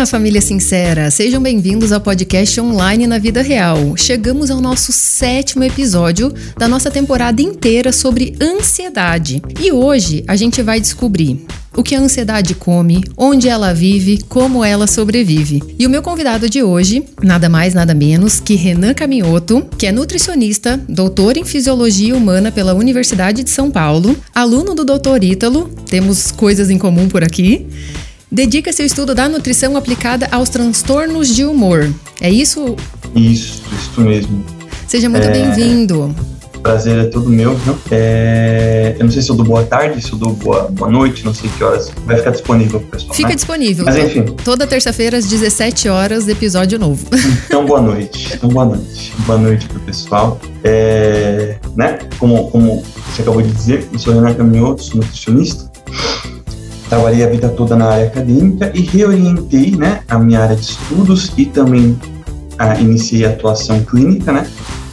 Olá, família sincera! Sejam bem-vindos ao podcast online na vida real. Chegamos ao nosso sétimo episódio da nossa temporada inteira sobre ansiedade. E hoje a gente vai descobrir o que a ansiedade come, onde ela vive, como ela sobrevive. E o meu convidado de hoje, nada mais, nada menos que Renan Caminhoto, que é nutricionista, doutor em fisiologia humana pela Universidade de São Paulo, aluno do Dr. Ítalo, temos coisas em comum por aqui dedica seu estudo da nutrição aplicada aos transtornos de humor. É isso? Isso, isso mesmo. Seja muito é... bem-vindo. Prazer é todo meu, viu? É... Eu não sei se eu dou boa tarde, se eu dou boa, boa noite, não sei que horas. Vai ficar disponível pro pessoal. Fica né? disponível. Mas enfim. Toda terça-feira, às 17 horas, episódio novo. Então, boa noite. Então, boa noite. Boa noite pro pessoal. É... Né? Como, como você acabou de dizer, eu sou Renan Caminhoto, sou nutricionista. Trabalhei a vida toda na área acadêmica e reorientei né, a minha área de estudos e também ah, iniciei a atuação clínica, né?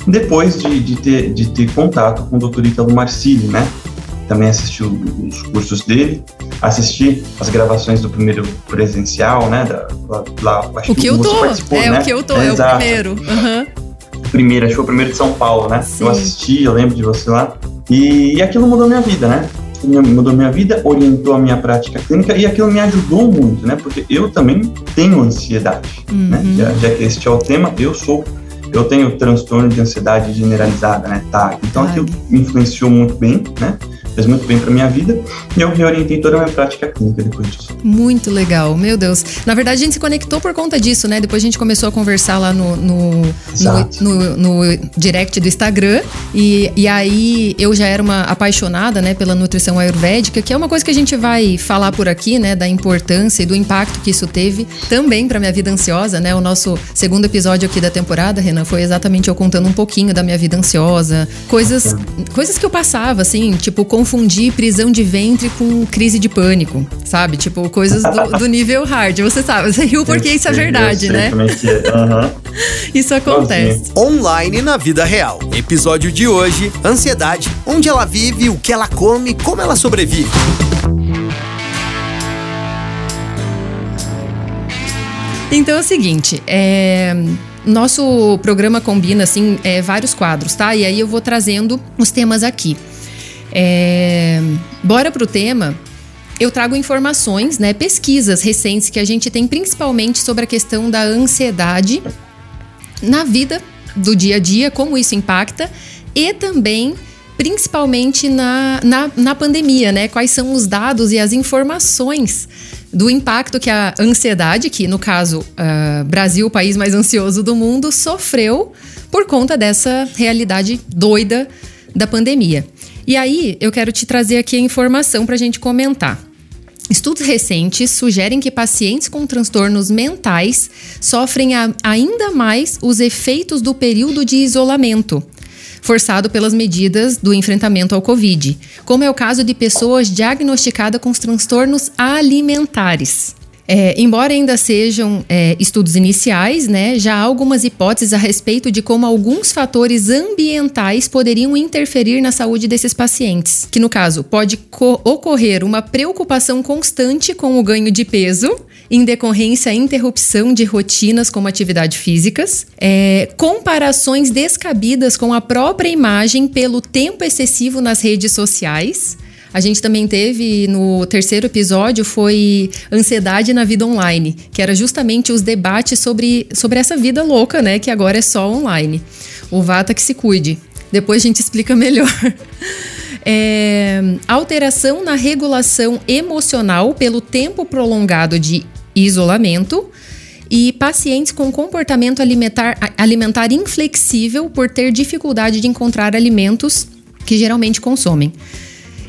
Depois de, de, ter, de ter contato com o Dr. Ítalo Marcilli, né? Também assisti os cursos dele, assisti as gravações do primeiro presencial, né? Da, lá, acho o que, que eu tô, é né? o que eu tô, é, é o primeiro. Uhum. Primeiro, acho que foi o primeiro de São Paulo, né? Sim. Eu assisti, eu lembro de você lá. E, e aquilo mudou minha vida, né? Mudou minha vida, orientou a minha prática clínica e aquilo me ajudou muito, né? Porque eu também tenho ansiedade, né? uhum. né? Já, já, que este é o tema, eu sou, eu tenho transtorno de ansiedade generalizada, né? Tá. Então aquilo me influenciou muito bem, né? Fez muito bem para minha vida e eu reorientei toda a minha prática clínica depois disso. Muito legal, meu Deus. Na verdade, a gente se conectou por conta disso, né? Depois a gente começou a conversar lá no, no, no, no, no direct do Instagram e, e aí eu já era uma apaixonada, né, pela nutrição ayurvédica, que é uma coisa que a gente vai falar por aqui, né, da importância e do impacto que isso teve também para minha vida ansiosa, né? O nosso segundo episódio aqui da temporada, Renan, foi exatamente eu contando um pouquinho da minha vida ansiosa, coisas, coisas que eu passava, assim, tipo, com confundir prisão de ventre com crise de pânico, sabe? Tipo, coisas do, do nível hard. Você sabe, você riu porque isso é verdade, né? Uhum. Isso acontece. Online na vida real. Episódio de hoje: ansiedade, onde ela vive, o que ela come, como ela sobrevive. Então é o seguinte, é, nosso programa combina assim é, vários quadros, tá? E aí eu vou trazendo os temas aqui. É, bora pro tema. Eu trago informações, né, pesquisas recentes que a gente tem principalmente sobre a questão da ansiedade na vida do dia a dia, como isso impacta e também principalmente na, na, na pandemia, né? Quais são os dados e as informações do impacto que a ansiedade, que no caso uh, Brasil, o país mais ansioso do mundo, sofreu por conta dessa realidade doida da pandemia. E aí, eu quero te trazer aqui a informação para a gente comentar. Estudos recentes sugerem que pacientes com transtornos mentais sofrem a, ainda mais os efeitos do período de isolamento, forçado pelas medidas do enfrentamento ao Covid, como é o caso de pessoas diagnosticadas com transtornos alimentares. É, embora ainda sejam é, estudos iniciais, né, já há algumas hipóteses a respeito de como alguns fatores ambientais poderiam interferir na saúde desses pacientes. Que, no caso, pode ocorrer uma preocupação constante com o ganho de peso, em decorrência à interrupção de rotinas como atividades físicas, é, comparações descabidas com a própria imagem pelo tempo excessivo nas redes sociais a gente também teve no terceiro episódio foi ansiedade na vida online, que era justamente os debates sobre, sobre essa vida louca, né, que agora é só online. O Vata que se cuide. Depois a gente explica melhor. É, alteração na regulação emocional pelo tempo prolongado de isolamento e pacientes com comportamento alimentar, alimentar inflexível por ter dificuldade de encontrar alimentos que geralmente consomem.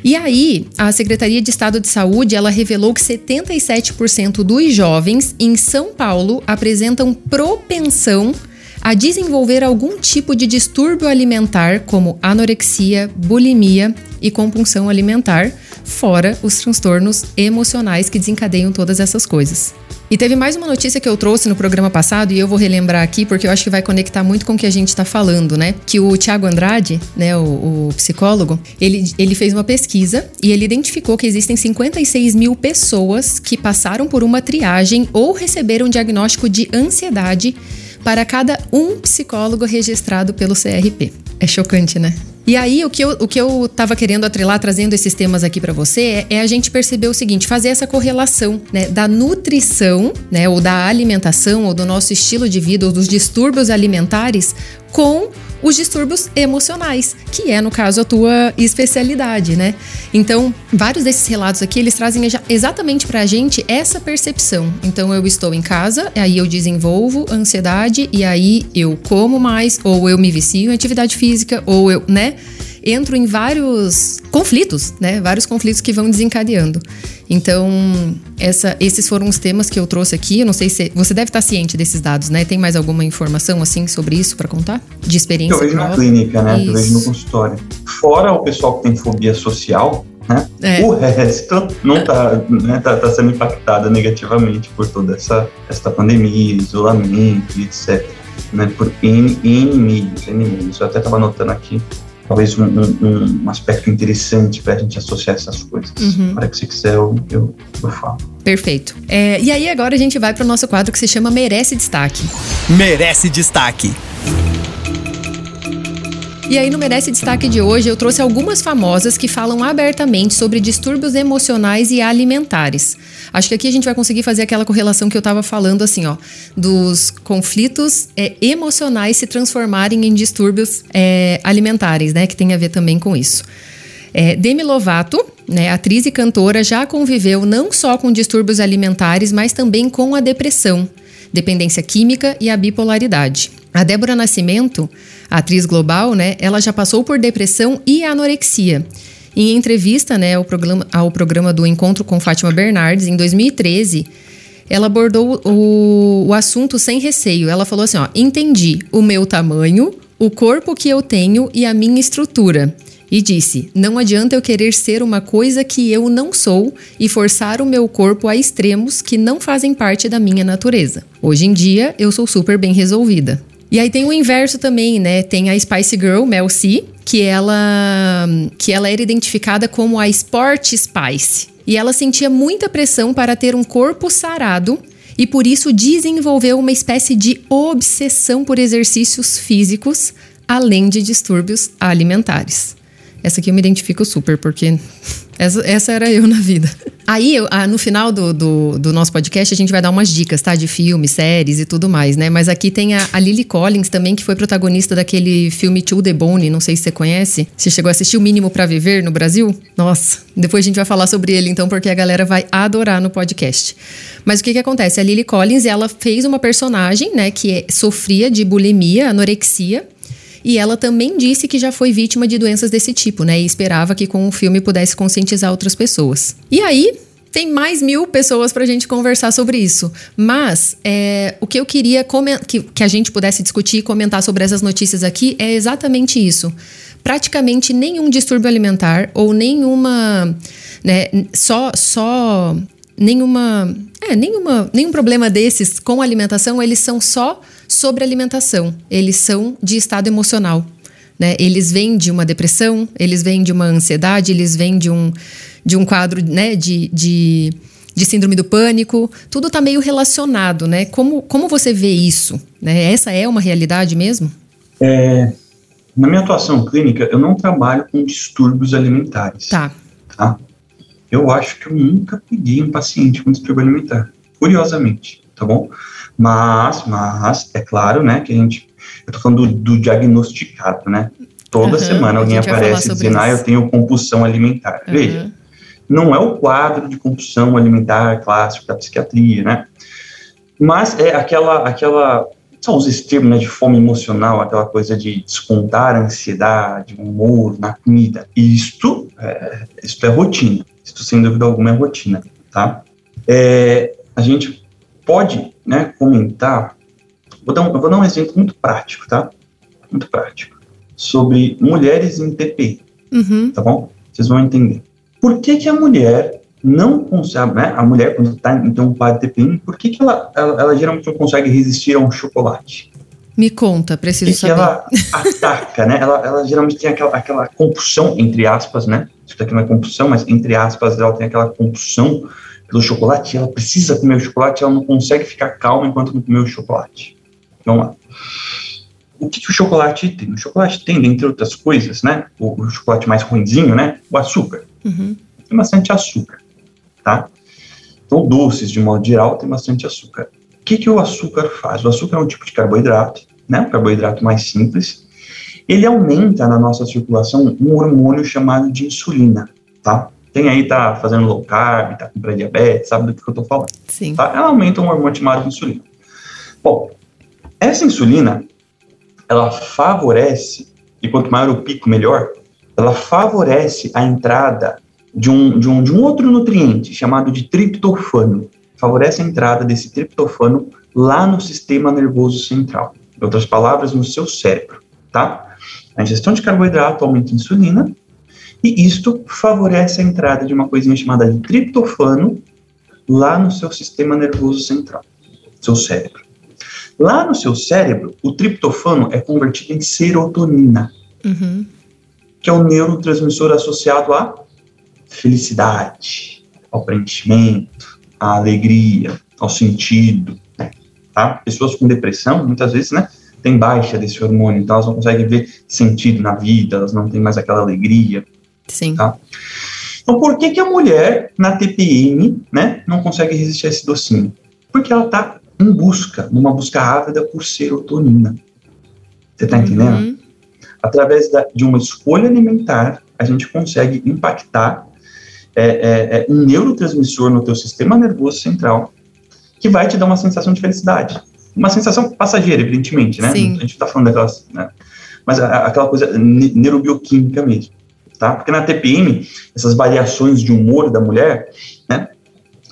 E aí, a Secretaria de Estado de Saúde, ela revelou que 77% dos jovens em São Paulo apresentam propensão a desenvolver algum tipo de distúrbio alimentar, como anorexia, bulimia e compulsão alimentar, fora os transtornos emocionais que desencadeiam todas essas coisas. E teve mais uma notícia que eu trouxe no programa passado e eu vou relembrar aqui porque eu acho que vai conectar muito com o que a gente está falando, né? Que o Tiago Andrade, né, o, o, psicólogo, ele, ele fez uma pesquisa e ele identificou que existem 56 mil pessoas que passaram por uma triagem ou receberam um diagnóstico de ansiedade para cada um psicólogo registrado pelo CRP. É chocante, né? E aí, o que eu, o que eu tava querendo atrelar, trazendo esses temas aqui para você, é, é, a gente perceber o seguinte: fazer essa correlação, né, da nutrição, né, ou da alimentação, ou do nosso estilo de vida, ou dos distúrbios alimentares com os distúrbios emocionais, que é, no caso, a tua especialidade, né? Então, vários desses relatos aqui, eles trazem exatamente pra gente essa percepção. Então, eu estou em casa, aí eu desenvolvo ansiedade, e aí eu como mais, ou eu me vicio em atividade física, ou eu, né? Entro em vários conflitos, né? Vários conflitos que vão desencadeando. Então, essa, esses foram os temas que eu trouxe aqui. Eu não sei se você deve estar ciente desses dados, né? Tem mais alguma informação assim sobre isso para contar? De experiência? Eu vejo na clínica, né? Isso. Eu vejo no consultório. Fora o pessoal que tem fobia social, né? É. O resto não está né, tá, tá, sendo impactado negativamente por toda essa, essa pandemia, isolamento, etc. Né? Por N mídias. Eu até estava anotando aqui talvez um, um, um aspecto interessante para a gente associar essas coisas. Uhum. Para que você quiser, eu, eu, eu falo. Perfeito. É, e aí agora a gente vai para o nosso quadro que se chama Merece Destaque. Merece Destaque. E aí, no Merece Destaque de hoje, eu trouxe algumas famosas que falam abertamente sobre distúrbios emocionais e alimentares. Acho que aqui a gente vai conseguir fazer aquela correlação que eu estava falando, assim, ó, dos conflitos é, emocionais se transformarem em distúrbios é, alimentares, né? Que tem a ver também com isso. É, Demi Lovato, né, atriz e cantora, já conviveu não só com distúrbios alimentares, mas também com a depressão, dependência química e a bipolaridade. A Débora Nascimento, atriz global, né, ela já passou por depressão e anorexia. Em entrevista né, ao, programa, ao programa do Encontro com Fátima Bernardes, em 2013, ela abordou o, o assunto sem receio. Ela falou assim: ó, entendi o meu tamanho, o corpo que eu tenho e a minha estrutura. E disse: Não adianta eu querer ser uma coisa que eu não sou e forçar o meu corpo a extremos que não fazem parte da minha natureza. Hoje em dia, eu sou super bem resolvida. E aí tem o inverso também, né? Tem a Spice Girl, Mel C, que ela, que ela era identificada como a Sport Spice. E ela sentia muita pressão para ter um corpo sarado e por isso desenvolveu uma espécie de obsessão por exercícios físicos, além de distúrbios alimentares. Essa aqui eu me identifico super, porque essa, essa era eu na vida. Aí, ah, no final do, do, do, nosso podcast, a gente vai dar umas dicas, tá? De filmes, séries e tudo mais, né? Mas aqui tem a, a Lily Collins também, que foi protagonista daquele filme To The Bone, não sei se você conhece. Você chegou a assistir O Mínimo para Viver no Brasil? Nossa, depois a gente vai falar sobre ele então, porque a galera vai adorar no podcast. Mas o que que acontece? A Lily Collins, ela fez uma personagem, né, que é, sofria de bulimia, anorexia, e ela também disse que já foi vítima de doenças desse tipo, né? E esperava que com o filme pudesse conscientizar outras pessoas. E aí, tem mais mil pessoas para a gente conversar sobre isso. Mas é, o que eu queria que, que a gente pudesse discutir e comentar sobre essas notícias aqui é exatamente isso. Praticamente nenhum distúrbio alimentar ou nenhuma. Né, só, só nenhuma. É, nenhuma, nenhum problema desses com alimentação, eles são só sobre alimentação. Eles são de estado emocional. Né? Eles vêm de uma depressão, eles vêm de uma ansiedade, eles vêm de um, de um quadro né, de, de, de síndrome do pânico. Tudo está meio relacionado, né? Como, como você vê isso? Né? Essa é uma realidade mesmo? É, na minha atuação clínica, eu não trabalho com distúrbios alimentares. Tá. tá? Eu acho que eu nunca peguei um paciente com distúrbio alimentar, curiosamente, tá bom? Mas, mas, é claro, né, que a gente, eu tô falando do, do diagnosticado, né? Toda uhum, semana alguém aparece dizendo, ah, eu tenho compulsão alimentar. Uhum. Veja, não é o quadro de compulsão alimentar clássico da psiquiatria, né? Mas é aquela, aquela são os extremos né, de fome emocional, aquela coisa de descontar a ansiedade, o humor na comida. Isto é, isto é rotina. Isto, sem dúvida alguma, é rotina, tá? É, a gente pode né, comentar, vou dar, um, vou dar um exemplo muito prático, tá? Muito prático. Sobre mulheres em TPI, uhum. tá bom? Vocês vão entender. Por que, que a mulher não consegue, né, a mulher quando está em um quadro de TPM, por que, que ela, ela, ela, geralmente não consegue resistir a um chocolate? Me conta, preciso que saber. Ela ataca, né? Ela, ela geralmente tem aquela, aquela compulsão, entre aspas, né? Isso daqui não é compulsão, mas entre aspas, ela tem aquela compulsão pelo chocolate, ela precisa comer o chocolate, ela não consegue ficar calma enquanto não comer o chocolate. Vamos lá. O que, que o chocolate tem? O chocolate tem, entre outras coisas, né? O, o chocolate mais ruimzinho, né? O açúcar. Uhum. Tem bastante açúcar, tá? Então, doces, de modo geral, tem bastante açúcar. O que, que o açúcar faz? O açúcar é um tipo de carboidrato, né? Um carboidrato mais simples. Ele aumenta na nossa circulação um hormônio chamado de insulina, tá? Quem aí tá fazendo low carb, tá com pré-diabetes, sabe do que eu tô falando. Sim. Tá? Ela aumenta um hormônio chamado de insulina. Bom, essa insulina, ela favorece, e quanto maior o pico, melhor, ela favorece a entrada de um, de um, de um outro nutriente chamado de triptofano. Favorece a entrada desse triptofano lá no sistema nervoso central. Em outras palavras, no seu cérebro, tá? A ingestão de carboidrato aumenta a insulina, e isto favorece a entrada de uma coisinha chamada de triptofano lá no seu sistema nervoso central, seu cérebro. Lá no seu cérebro, o triptofano é convertido em serotonina, uhum. que é o neurotransmissor associado à felicidade, ao preenchimento, à alegria, ao sentido. Né? Tá? Pessoas com depressão, muitas vezes, né, têm baixa desse hormônio, então elas não conseguem ver sentido na vida, elas não têm mais aquela alegria. Sim. Tá? Então, por que, que a mulher na TPM né, não consegue resistir a esse docinho? Porque ela está em busca, numa busca ávida por serotonina. Você está entendendo? Uhum. Através da, de uma escolha alimentar, a gente consegue impactar é, é, é, um neurotransmissor no teu sistema nervoso central que vai te dar uma sensação de felicidade. Uma sensação passageira, evidentemente, né? Sim. A gente está falando daquelas... Né? Mas a, aquela coisa neurobioquímica mesmo, tá? Porque na TPM, essas variações de humor da mulher, né?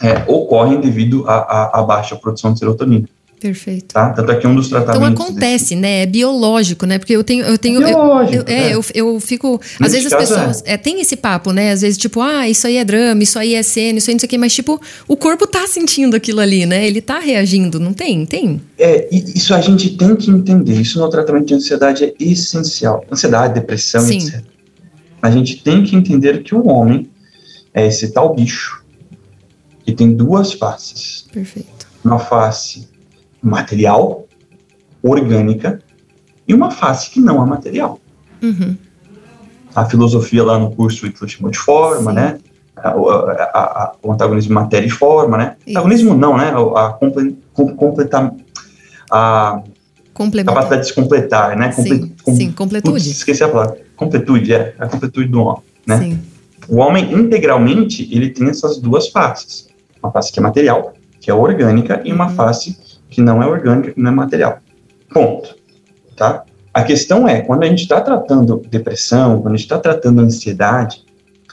É, ocorrem devido à baixa produção de serotonina. Perfeito. Tá? Tanto é que um dos tratamentos. Então acontece, desse... né? É biológico, né? Porque eu tenho. Eu tenho é biológico, eu, eu, é, é. eu, eu fico. Às vezes as pessoas. É. tem esse papo, né? Às vezes, tipo, ah, isso aí é drama, isso aí é cena, isso aí não sei o quê, mas, tipo, o corpo tá sentindo aquilo ali, né? Ele tá reagindo, não tem? Tem. É, isso a gente tem que entender. Isso no tratamento de ansiedade é essencial. Ansiedade, depressão, Sim. etc. A gente tem que entender que o homem é esse tal bicho que tem duas faces. Perfeito. Uma face material, orgânica, e uma face que não é material. Uhum. A filosofia lá no curso Hitler chamou de forma, Sim. né? A- a- a- o antagonismo matéria e forma, né? Isso. Antagonismo não, né? A, comple, com- completar a capacidade de se completar, né? Sim, Comple- com- sim, completude. Putz, esqueci a palavra. Completude, é. A completude do homem, né? Sim. O homem, integralmente, ele tem essas duas faces. Uma face que é material, que é orgânica, e uma Uhum. face que não é orgânica, que não é material. Ponto. Tá? A questão é, quando a gente está tratando depressão, quando a gente está tratando ansiedade,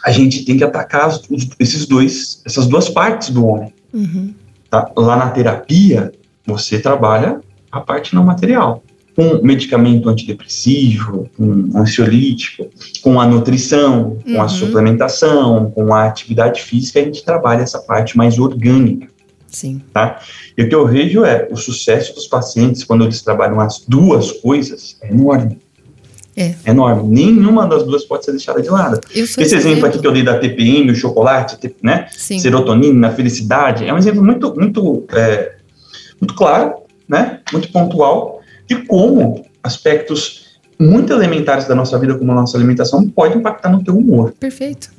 a gente tem que atacar os- esses dois, essas duas partes do homem. Uhum. Tá? Lá na terapia, você trabalha a parte não material. Com medicamento antidepressivo, com ansiolítico, com a nutrição, com a Uhum. suplementação, com a atividade física, a gente trabalha essa parte mais orgânica. Sim. E o que eu vejo é o sucesso dos pacientes quando eles trabalham as duas coisas é enorme. É. enorme. Nenhuma das duas pode ser deixada de lado. Esse exemplo aqui que eu dei da TPM, o chocolate, te- né? Sim. serotonina, felicidade, é um exemplo muito, muito, é, muito claro, né? Muito pontual de como aspectos muito elementares da nossa vida, como a nossa alimentação, pode impactar no teu humor. Perfeito.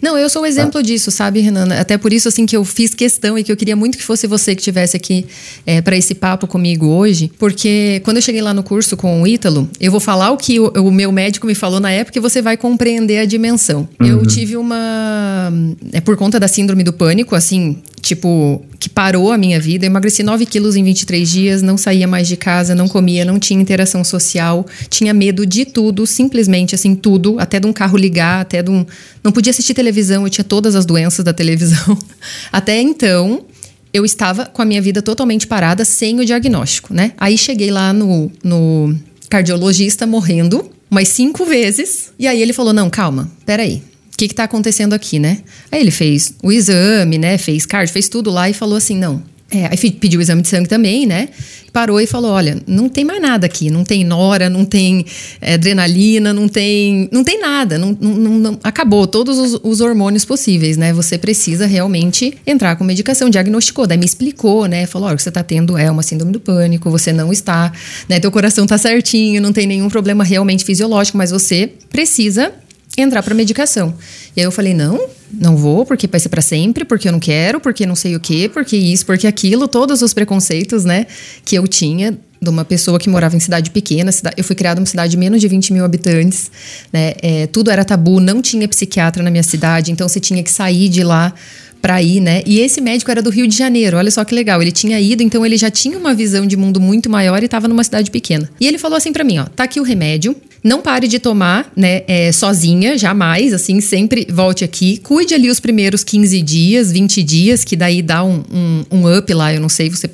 Não, eu sou o exemplo disso, sabe, Renan? Até por isso, assim, que eu fiz questão e que eu queria muito que fosse você que estivesse aqui é, para esse papo comigo hoje, porque quando eu cheguei lá no curso com o Ítalo, eu vou falar o que o, o meu médico me falou na época e você vai compreender a dimensão. Eu tive uma. É por conta da síndrome do pânico, assim, tipo, que parou a minha vida. Eu emagreci 9 quilos em 23 dias, não saía mais de casa, não comia, não tinha interação social, tinha medo de tudo, simplesmente assim, tudo, até de um carro ligar, até de um. Não podia assistir televisão, eu tinha todas as doenças da televisão. Até então, eu estava com a minha vida totalmente parada, sem o diagnóstico, né? Aí cheguei lá no, no cardiologista morrendo umas cinco vezes. E aí ele falou: não, calma, peraí. O que está acontecendo aqui, né? Aí ele fez o exame, né? Fez card, fez tudo lá e falou assim: não. É, aí pediu o exame de sangue também, né? Parou e falou: olha, não tem mais nada aqui, não tem nora, não tem é, adrenalina, não tem, não tem nada, não, não, não acabou todos os, os, hormônios possíveis, né? Você precisa realmente entrar com medicação. Diagnosticou, daí me explicou, né? Falou: olha, o que você está tendo é uma síndrome do pânico, você não está, né? Teu coração está certinho, não tem nenhum problema realmente fisiológico, mas você precisa entrar para medicação. E aí eu falei: não, não vou, porque vai ser para sempre, porque eu não quero, porque não sei o quê, porque isso, porque aquilo, todos os preconceitos, né, que eu tinha de uma pessoa que morava em cidade pequena. Cidade, eu fui criada em uma cidade de menos de 20 mil habitantes, né, é, tudo era tabu, não tinha psiquiatra na minha cidade, então você tinha que sair de lá para ir, né? E esse médico era do Rio de Janeiro, olha só que legal. Ele tinha ido, então ele já tinha uma visão de mundo muito maior e estava numa cidade pequena. E ele falou assim para mim: ó, tá aqui o remédio, não pare de tomar, né, é, sozinha, jamais, assim, sempre volte aqui. Cuide ali os primeiros 15 dias, 20 dias, que daí dá um, um, um up lá, eu não sei, você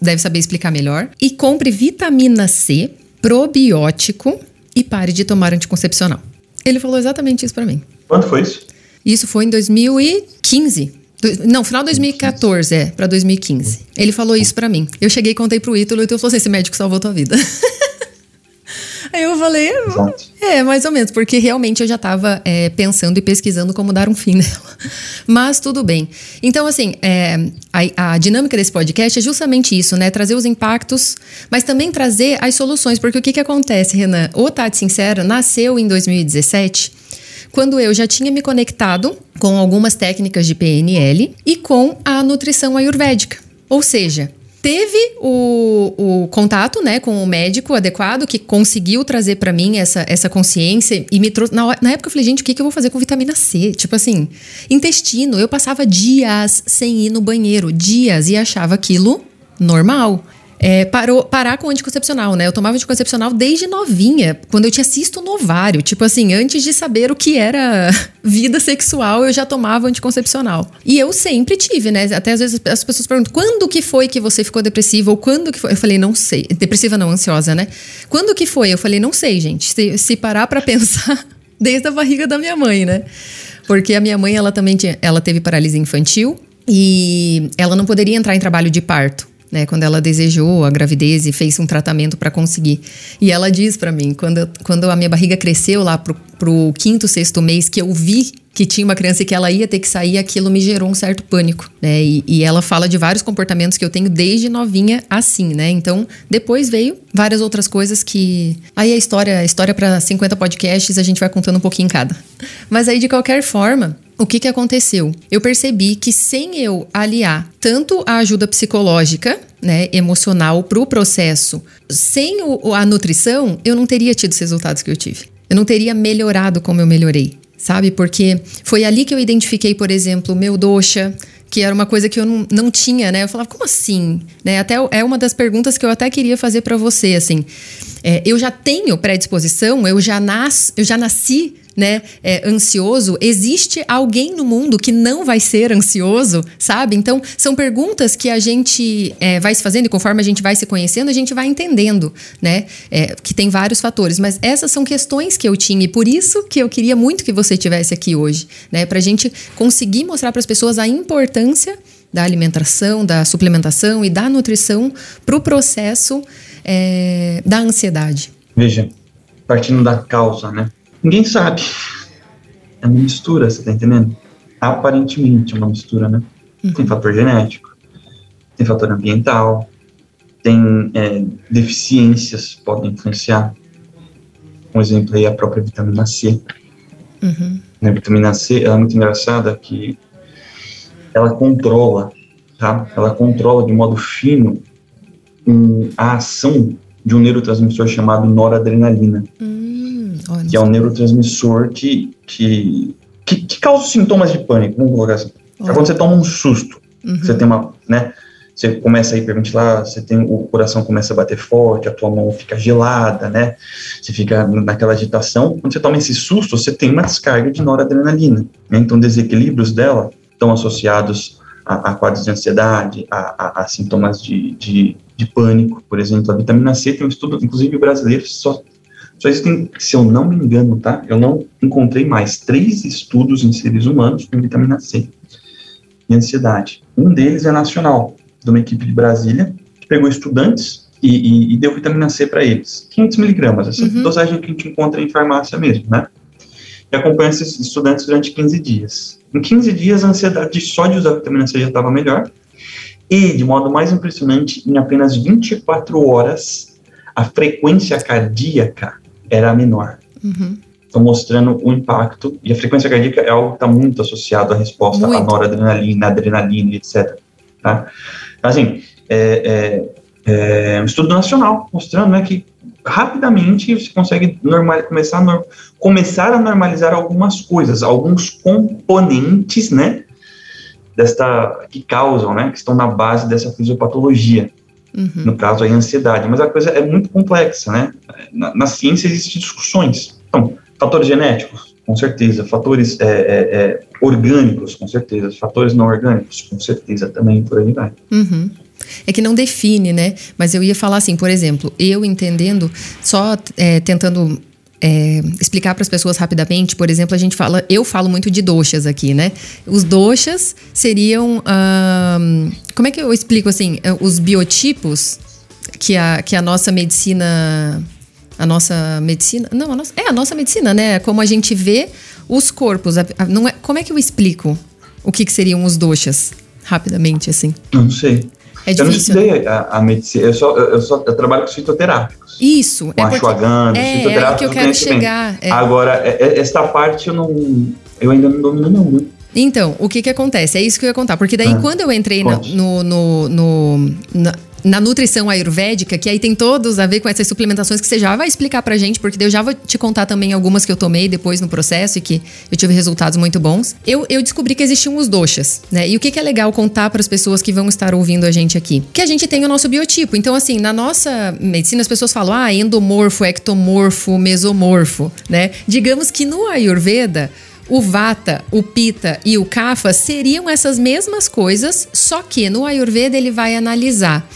deve saber explicar melhor. E compre vitamina C, probiótico e pare de tomar anticoncepcional. Ele falou exatamente isso para mim. Quando foi isso? Isso foi em 2015. Não, final de 2014, é, para 2015. Ele falou isso para mim. Eu cheguei e contei pro Ítalo, e o Ítalo falou assim: esse médico salvou tua vida. Aí eu falei, Exato. é, mais ou menos, porque realmente eu já estava é, pensando e pesquisando como dar um fim nela. Mas tudo bem. Então, assim, é, a, a, dinâmica desse podcast é justamente isso, né? Trazer os impactos, mas também trazer as soluções. Porque o que, que acontece, Renan? O Tati Sincera nasceu em 2017 quando eu já tinha me conectado com algumas técnicas de PNL e com a nutrição ayurvédica. Ou seja, teve o, o contato né, com o médico adequado que conseguiu trazer para mim essa, essa consciência e me trouxe. Na, na, época eu falei, gente, o que, que eu vou fazer com vitamina C? Tipo assim, intestino. Eu passava dias sem ir no banheiro, dias, e achava aquilo normal é, parou, parar com o anticoncepcional, né? Eu tomava anticoncepcional desde novinha, quando eu tinha cisto no ovário. Tipo assim, antes de saber o que era vida sexual, eu já tomava anticoncepcional. E eu sempre tive, né? Até às vezes as pessoas perguntam, quando que foi que você ficou depressiva? Ou quando que foi? Eu falei, não sei. Depressiva não, ansiosa, né? Quando que foi? Eu falei, não sei, gente. Se, se parar para pensar, desde a barriga da minha mãe, né? Porque a minha mãe, ela também tinha, ela teve paralisia infantil e ela não poderia entrar em trabalho de parto né, quando ela desejou a gravidez e fez um tratamento para conseguir. E ela diz para mim, quando, quando a minha barriga cresceu lá pro, pro quinto, sexto mês, que eu vi que tinha uma criança e que ela ia ter que sair, aquilo me gerou um certo pânico, né? E, e, ela fala de vários comportamentos que eu tenho desde novinha assim, né? Então, depois veio várias outras coisas que aí a história, a história para 50 podcasts, a gente vai contando um pouquinho em cada. Mas aí de qualquer forma, o que, que aconteceu? Eu percebi que sem eu aliar tanto a ajuda psicológica, né, emocional para o processo, sem o, a nutrição, eu não teria tido os resultados que eu tive. Eu não teria melhorado como eu melhorei, sabe? Porque foi ali que eu identifiquei, por exemplo, o meu dosha, que era uma coisa que eu não, não tinha, né? Eu falava, como assim? Né? Até é uma das perguntas que eu até queria fazer para você, assim. É, eu já tenho predisposição, eu já, nas, eu já nasci né, é, ansioso, existe alguém no mundo que não vai ser ansioso, sabe? Então, são perguntas que a gente é, vai se fazendo e conforme a gente vai se conhecendo, a gente vai entendendo, né? É, que tem vários fatores. Mas essas são questões que eu tinha e por isso que eu queria muito que você tivesse aqui hoje, né? Pra gente conseguir mostrar para as pessoas a importância da alimentação, da suplementação e da nutrição para o processo é, da ansiedade. Veja, partindo da causa, né? Ninguém sabe. É uma mistura, você tá entendendo? Aparentemente é uma mistura, né? Uhum. Tem fator genético, tem fator ambiental, tem é, deficiências podem influenciar. Um exemplo aí é a própria vitamina C. Uhum. A vitamina C ela é muito engraçada que ela controla, tá? Ela controla de modo fino um, a ação de um neurotransmissor chamado noradrenalina. Uhum que é um neurotransmissor que, que, que, que, causa sintomas de pânico, vamos colocar assim. É quando você toma um susto, uhum. você tem uma, né, você começa a hiperventilar, você tem, o coração começa a bater forte, a tua mão fica gelada, né, você fica naquela agitação, quando você toma esse susto, você tem uma descarga de noradrenalina, né? então desequilíbrios dela estão associados a, a quadros de ansiedade, a, a, a sintomas de, de, de, pânico, por exemplo, a vitamina C tem um estudo, inclusive brasileiro, só Só existem, se eu não me engano, tá? Eu não encontrei mais três estudos em seres humanos com vitamina C e ansiedade. Um deles é nacional, de uma equipe de Brasília, que pegou estudantes e, e, e deu vitamina C para eles. 500 miligramas, essa uhum. dosagem que a gente encontra em farmácia mesmo, né? E acompanha esses estudantes durante 15 dias. Em 15 dias, a ansiedade só de usar vitamina C já estava melhor. E, de modo mais impressionante, em apenas 24 horas, a frequência cardíaca era menor. Uhum. Então, mostrando o impacto. E a frequência cardíaca é algo que está muito associado à resposta muito. à noradrenalina, adrenalina, etc. Tá? Então, assim, é, é, é um estudo nacional mostrando né, que rapidamente você consegue normal, começar, a começar a normalizar algumas coisas, alguns componentes, né, desta que causam, né, que estão na base dessa fisiopatologia. Uhum. No caso, a ansiedade. Mas a coisa é muito complexa, né? Na, na ciência existem discussões. Então, fatores genéticos, com certeza. Fatores é, é, é, orgânicos, com certeza. Fatores não orgânicos, com certeza também, por aí vai. Uhum. É que não define, né? Mas eu ia falar assim, por exemplo, eu entendendo, só é, tentando é, explicar para as pessoas rapidamente, por exemplo, a gente fala, eu falo muito de doxas aqui, né? Os doxas seriam, como é que eu explico assim, é, os biotipos que a, que a nossa medicina, a nossa medicina, não, a nossa, é a nossa medicina, né? Como a gente vê os corpos, a, a, não é, como é que eu explico o que, que seriam os doxas, rapidamente assim? Não sei. É difícil. Eu não estudei a, a medicina, eu só, eu só eu trabalho com fitoterápicos. Isso. Com é ashwagandha, é, fitoterápicos. É que eu quero chegar. É. Agora, é, é, esta parte eu não, eu ainda não domino não, né? Então, o que que acontece? É isso que eu ia contar. Porque daí, ah, quando eu entrei na, no, no, no na, na nutrição ayurvédica, que aí tem todos a ver com essas suplementações que você já vai explicar pra gente, porque eu já vou te contar também algumas que eu tomei depois no processo e que eu tive resultados muito bons. Eu, eu descobri que existiam os doshas, né? E o que, que é legal contar para as pessoas que vão estar ouvindo a gente aqui? Que a gente tem o nosso biotipo. Então, assim, na nossa medicina, as pessoas falam, ah, endomorfo, ectomorfo, mesomorfo, né? Digamos que no Ayurveda, o Vata, o Pita e o Kapha seriam essas mesmas coisas, só que no Ayurveda ele vai analisar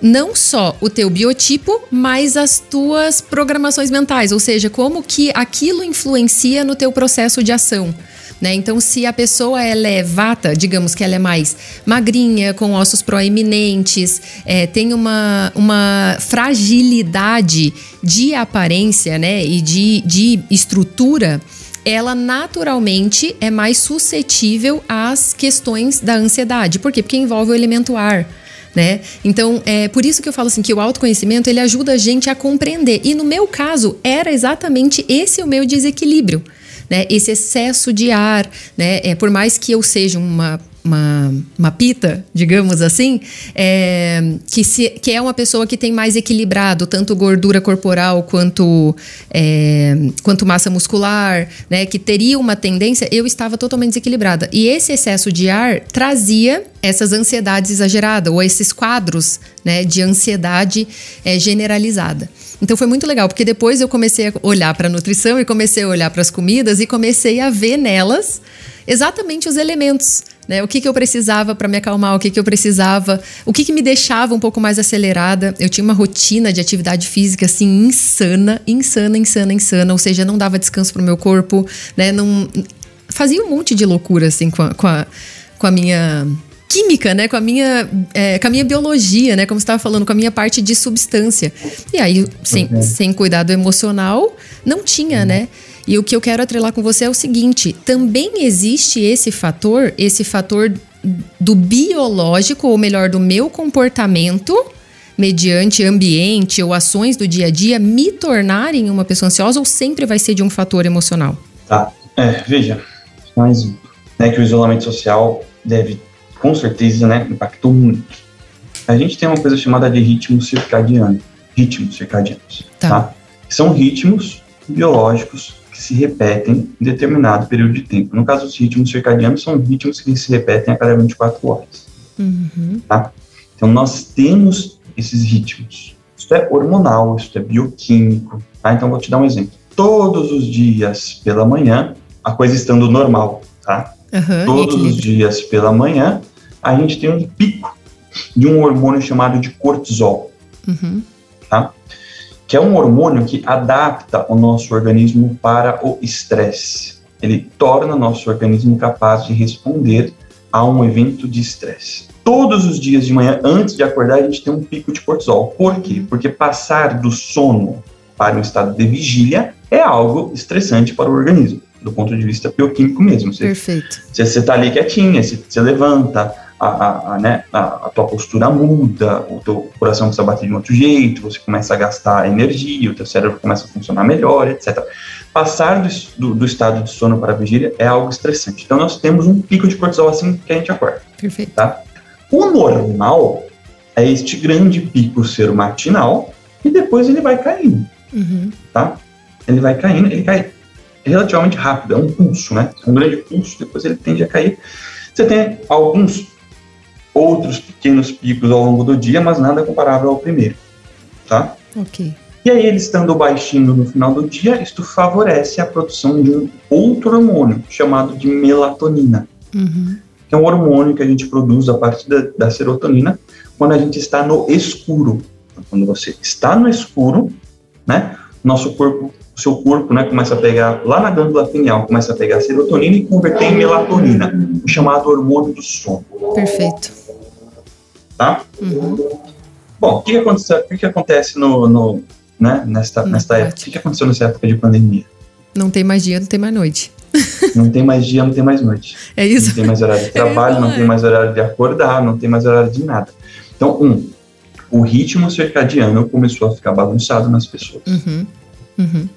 não só o teu biotipo, mas as tuas programações mentais, ou seja, como que aquilo influencia no teu processo de ação. Né? Então, se a pessoa ela é vata, digamos que ela é mais magrinha, com ossos proeminentes, é, tem uma, uma fragilidade de aparência né? e de, de estrutura, ela naturalmente é mais suscetível às questões da ansiedade. Por quê? Porque envolve o elemento ar né? Então, é por isso que eu falo assim que o autoconhecimento ele ajuda a gente a compreender. E no meu caso, era exatamente esse o meu desequilíbrio. Né, esse excesso de ar, né, é, por mais que eu seja uma uma, uma pita, digamos assim, é, que, se, que é uma pessoa que tem mais equilibrado tanto gordura corporal quanto, é, quanto massa muscular, né? Que teria uma tendência, eu estava totalmente desequilibrada. E esse excesso de ar trazia essas ansiedades exageradas ou esses quadros né, de ansiedade é, generalizada. Então foi muito legal, porque depois eu comecei a olhar para a nutrição e comecei a olhar para as comidas e comecei a ver nelas exatamente os elementos. Né? O que, que eu precisava para me acalmar, o que, que eu precisava, o que, que me deixava um pouco mais acelerada. Eu tinha uma rotina de atividade física assim insana, insana, insana, insana, ou seja, não dava descanso para o meu corpo, né? Não fazia um monte de loucura assim com a, com a, com a minha química, né? Com a minha, é, com a minha biologia, né? Como você estava falando, com a minha parte de substância. E aí, sem, uhum. sem cuidado emocional, não tinha, uhum. né? E o que eu quero atrelar com você é o seguinte: também existe esse fator, esse fator do biológico, ou melhor, do meu comportamento, mediante ambiente ou ações do dia a dia, me tornarem uma pessoa ansiosa ou sempre vai ser de um fator emocional? Tá. É, veja, mais um. Né, que o isolamento social deve, com certeza, né, impactou muito. A gente tem uma coisa chamada de ritmo circadiano. Ritmos circadianos. Tá. tá? São ritmos biológicos que se repetem em determinado período de tempo. No caso, os ritmos circadianos são ritmos que se repetem a cada 24 horas. Uhum. Tá? Então, nós temos esses ritmos. Isso é hormonal, isso é bioquímico. Tá? Então, vou te dar um exemplo. Todos os dias pela manhã, a coisa estando normal, tá? Uhum, Todos os dias pela manhã, a gente tem um pico de um hormônio chamado de cortisol. Uhum. Tá? Que é um hormônio que adapta o nosso organismo para o estresse. Ele torna nosso organismo capaz de responder a um evento de estresse. Todos os dias de manhã, antes de acordar, a gente tem um pico de cortisol. Por quê? Porque passar do sono para um estado de vigília é algo estressante para o organismo, do ponto de vista bioquímico mesmo. Você, Perfeito. Você está ali quietinha, você, você levanta, a, a, a, né, a, a, tua postura muda, o teu coração precisa bater de um outro jeito, você começa a gastar energia, o teu cérebro começa a funcionar melhor, etc. Passar do, do, do, estado de sono para a vigília é algo estressante. Então nós temos um pico de cortisol assim que a gente acorda. Perfeito. Tá? O normal é este grande pico ser matinal e depois ele vai caindo. Uhum. Tá? Ele vai caindo, ele cai relativamente rápido, é um pulso, né? É um grande pulso, depois ele tende a cair. Você tem alguns outros pequenos picos ao longo do dia, mas nada comparável ao primeiro, tá? Ok. E aí, ele estando baixinho no final do dia, isto favorece a produção de um outro hormônio chamado de melatonina, uhum. que é um hormônio que a gente produz a partir da, da serotonina quando a gente está no escuro. Então, quando você está no escuro, né, nosso corpo, o seu corpo, né, começa a pegar lá na glândula pineal, começa a pegar a serotonina e converter em melatonina, o chamado hormônio do sono. Perfeito tá? Uhum. Bom, o que, que, acontece, o que, que acontece no, no né, nesta, nesta época? O que, que aconteceu nessa época de pandemia? Não tem mais dia, não tem mais noite. Não tem mais dia, não tem mais noite. É isso. Não tem mais horário de trabalho, é não tem mais horário de acordar, não tem mais horário de nada. Então, um, o ritmo circadiano começou a ficar bagunçado nas pessoas. Uhum. Uhum.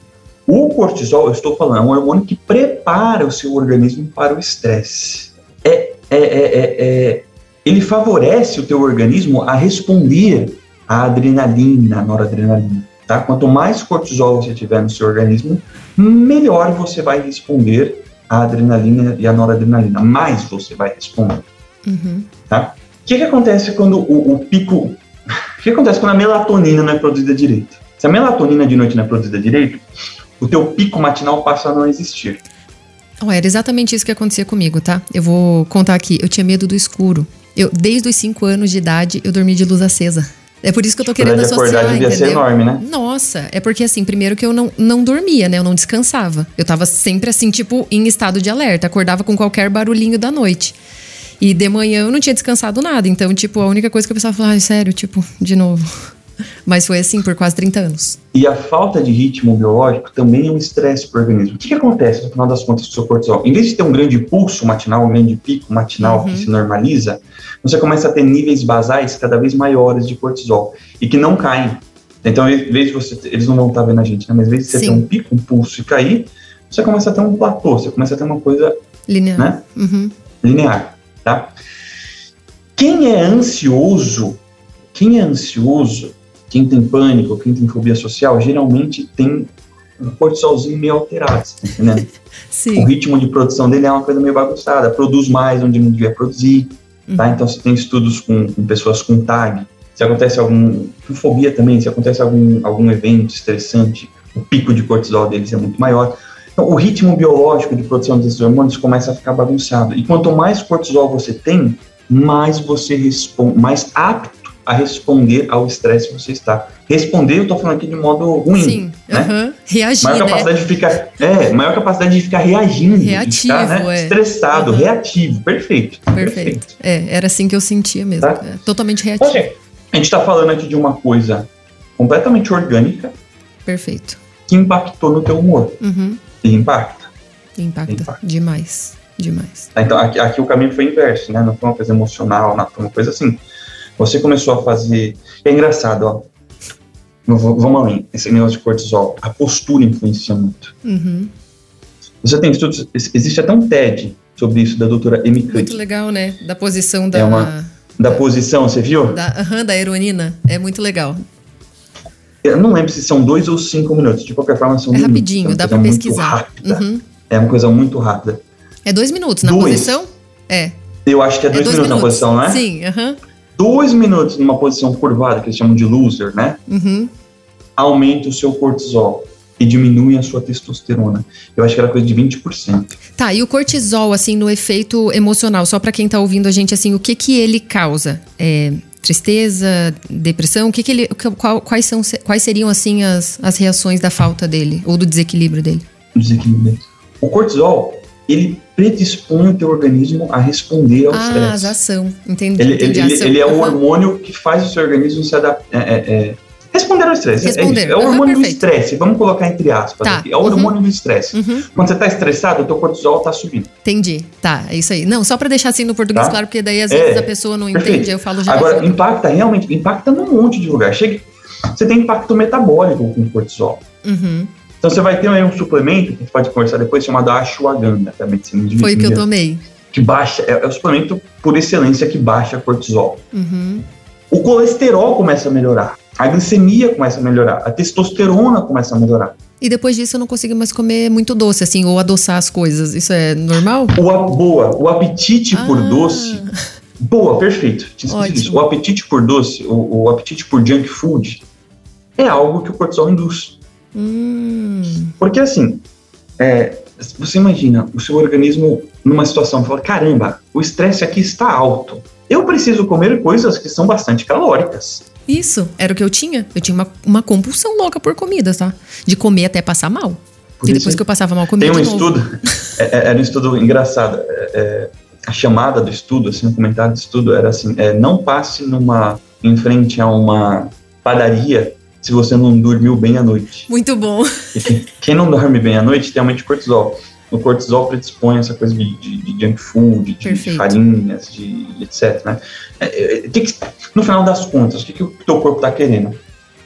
O cortisol, eu estou falando, é um hormônio que prepara o seu organismo para o estresse. É, é, é, é, ele favorece o teu organismo a responder à adrenalina, à noradrenalina. Tá? Quanto mais cortisol você tiver no seu organismo, melhor você vai responder à adrenalina e à noradrenalina. Mais você vai responder. Uhum. Tá? O que, que acontece quando o, o pico. O que acontece quando a melatonina não é produzida direito? Se a melatonina de noite não é produzida direito, o teu pico matinal passa a não existir. Oh, era exatamente isso que acontecia comigo, tá? Eu vou contar aqui. Eu tinha medo do escuro. Eu, desde os 5 anos de idade, eu dormi de luz acesa. É por isso que eu tô querendo associar, devia entendeu? ser enorme, né? Nossa, é porque assim, primeiro que eu não, não dormia, né? Eu não descansava. Eu tava sempre assim, tipo, em estado de alerta. Acordava com qualquer barulhinho da noite. E de manhã eu não tinha descansado nada. Então, tipo, a única coisa que eu pensava, ai, sério, tipo, de novo. Mas foi assim por quase 30 anos. E a falta de ritmo biológico também é um estresse para o organismo. O que, que, acontece no final das contas com o seu cortisol? Em vez de ter um grande pulso matinal, um grande pico matinal uhum. que se normaliza, você começa a ter níveis basais cada vez maiores de cortisol e que não caem. Então, em vez de você, eles não vão estar vendo a gente, né? mas em vez de você Sim. ter um pico, um pulso e cair, você começa a ter um platô, você começa a ter uma coisa linear. Né? Uhum. Linear, tá? Quem é ansioso, quem é ansioso, quem tem pânico, quem tem fobia social, geralmente tem um cortisolzinho meio alterado, tá entendendo? Sim. O ritmo de produção dele é uma coisa meio bagunçada, produz mais onde não devia produzir, uhum. tá? Então, você tem estudos com, com, pessoas com TAG, se acontece algum, com fobia também, se acontece algum, algum evento estressante, o pico de cortisol deles é muito maior. Então, o ritmo biológico de produção desses hormônios começa a ficar bagunçado. E quanto mais cortisol você tem, mais você responde, mais apto a responder ao estresse que você está. Responder, eu estou falando aqui de modo ruim. Sim, né? Uhum. reagir. Maior né? capacidade de ficar. É, maior capacidade de ficar reagindo. Reativo, de ficar, né? é. Estressado, uhum. reativo. Perfeito, perfeito. Perfeito. É, era assim que eu sentia mesmo. Tá? É, totalmente reativo. Então, a gente está falando aqui de uma coisa completamente orgânica. Perfeito. Que impactou no teu humor. Uhum. E impacta. Impacta. Impacta. Demais. Demais. Então, aqui, aqui, o caminho foi inverso, né? Não foi uma coisa emocional, não foi uma coisa assim. Você começou a fazer. É engraçado, ó. Vamos além. Esse negócio de cortisol. A postura influencia muito. Uhum. Você tem estudos. Existe até um TED sobre isso da doutora Amy Cuddy. Muito legal, né? Da posição da. É uma, da posição, você viu? Da, uhum, da heroína. É muito legal. Eu não lembro se são dois ou cinco minutos. De qualquer forma, são É rapidinho, dá pra pesquisar. Uhum. É uma coisa muito rápida. É dois minutos na dois. posição? É. Eu acho que é dois, é dois minutos, minutos, na posição, né? Sim, aham. Uhum dois minutos numa posição curvada, que eles chamam de loser, né? Uhum. Aumenta o seu cortisol e diminui a sua testosterona. Eu acho que era coisa de 20%. Tá, e o cortisol, assim, no efeito emocional, só para quem tá ouvindo a gente, assim, o que que ele causa? É, tristeza, depressão? O que, que ele, qual, quais, são, quais seriam assim as, as reações da falta dele ou do desequilíbrio dele? Desequilíbrio dele. O cortisol, ele predispõe o teu organismo a responder ao estresse. Ah, as ação. Entendi. Ele, entendi ele, ação. ele é o Uhum. hormônio que faz o seu organismo se adaptar. É, é, é, responder ao estresse. É, Responder. isso. é o hormônio do perfeito. estresse. Vamos colocar entre aspas. Tá. aqui. É o Uhum. hormônio do estresse. Uhum. Quando você está estressado, o teu cortisol está subindo. Entendi. Tá, é isso aí. Não, só pra deixar assim no português Tá. claro, porque daí às É, vezes a pessoa não perfeito. entende, eu falo já. Agora, impacta realmente, impacta num monte de lugar. Chega, você tem impacto metabólico com o cortisol. Uhum. Então você vai ter aí um suplemento, que a gente pode conversar depois, chamado ashwagandha, da medicina de Foi o que eu tomei. que baixa, é, é o suplemento por excelência que baixa cortisol. Uhum. O colesterol começa a melhorar, a glicemia começa a melhorar, a testosterona começa a melhorar. E depois disso eu não consigo mais comer muito doce, assim, ou adoçar as coisas. Isso é normal? O, a- boa, o apetite por Ah. doce, boa, perfeito. O apetite por doce, o, o apetite por junk food, é algo que o cortisol induz. Hum. Porque assim, é, você imagina o seu organismo numa situação, fala, caramba, o estresse aqui está alto. Eu preciso comer coisas que são bastante calóricas. Isso, era o que eu tinha. Eu tinha uma, uma compulsão louca por comida, tá? De comer até passar mal. Por e depois que eu passava mal, Tem comia um de novo. estudo, é, é, era um estudo engraçado. é, é, a chamada do estudo, assim, o comentário do estudo era assim: é, não passe numa em frente a uma padaria se você não dormiu bem à noite. Muito bom. Quem, quem não dorme bem à noite tem aumento de cortisol. O cortisol predispõe essa coisa de, de, de junk food, de, de farinhas, de etc. Né? É, é, tem que- no final das contas, o que, que o teu corpo está querendo?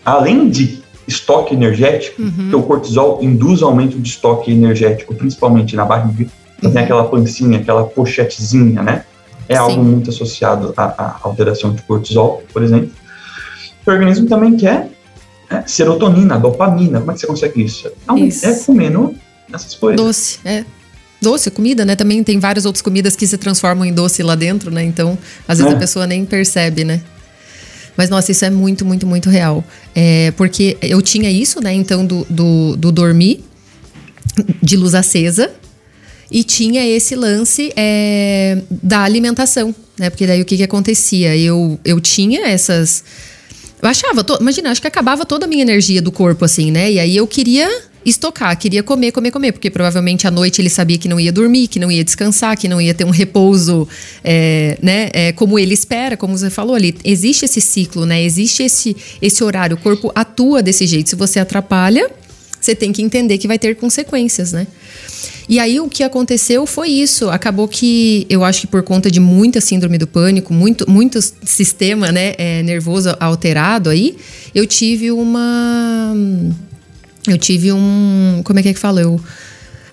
Além de estoque energético, Uhum. teu cortisol induz aumento de estoque energético, principalmente na barriga. Então tem aquela pancinha, aquela pochetezinha, né? É Sim. algo muito associado à, à alteração de cortisol, por exemplo. O organismo também quer né, serotonina, dopamina. Como é que você consegue isso? Não, Isso. É comendo essas coisas. Doce, é. Doce, comida, né? Também tem várias outras comidas que se transformam em doce lá dentro, né? Então, às vezes É. a pessoa nem percebe, né? Mas, nossa, isso é muito, muito, muito real. É, porque eu tinha isso, né? Então, do, do, do dormir, de luz acesa, e tinha esse lance é, da alimentação, né? Porque daí o que, que acontecia? Eu, eu tinha essas. Eu achava, to- imagina, acho que acabava toda a minha energia do corpo, assim, né? E aí eu queria estocar, queria comer, comer, comer, porque provavelmente à noite ele sabia que não ia dormir, que não ia descansar, que não ia ter um repouso, é, né? É, como ele espera, como você falou ali. Existe esse ciclo, né? Existe esse, esse horário, o corpo atua desse jeito. Se você atrapalha, você tem que entender que vai ter consequências, né? E aí o que aconteceu foi isso. Acabou que eu acho que por conta de muita síndrome do pânico, muito, muito sistema né, é, nervoso alterado aí, eu tive uma. Eu tive um. Como é que é que fala? Eu,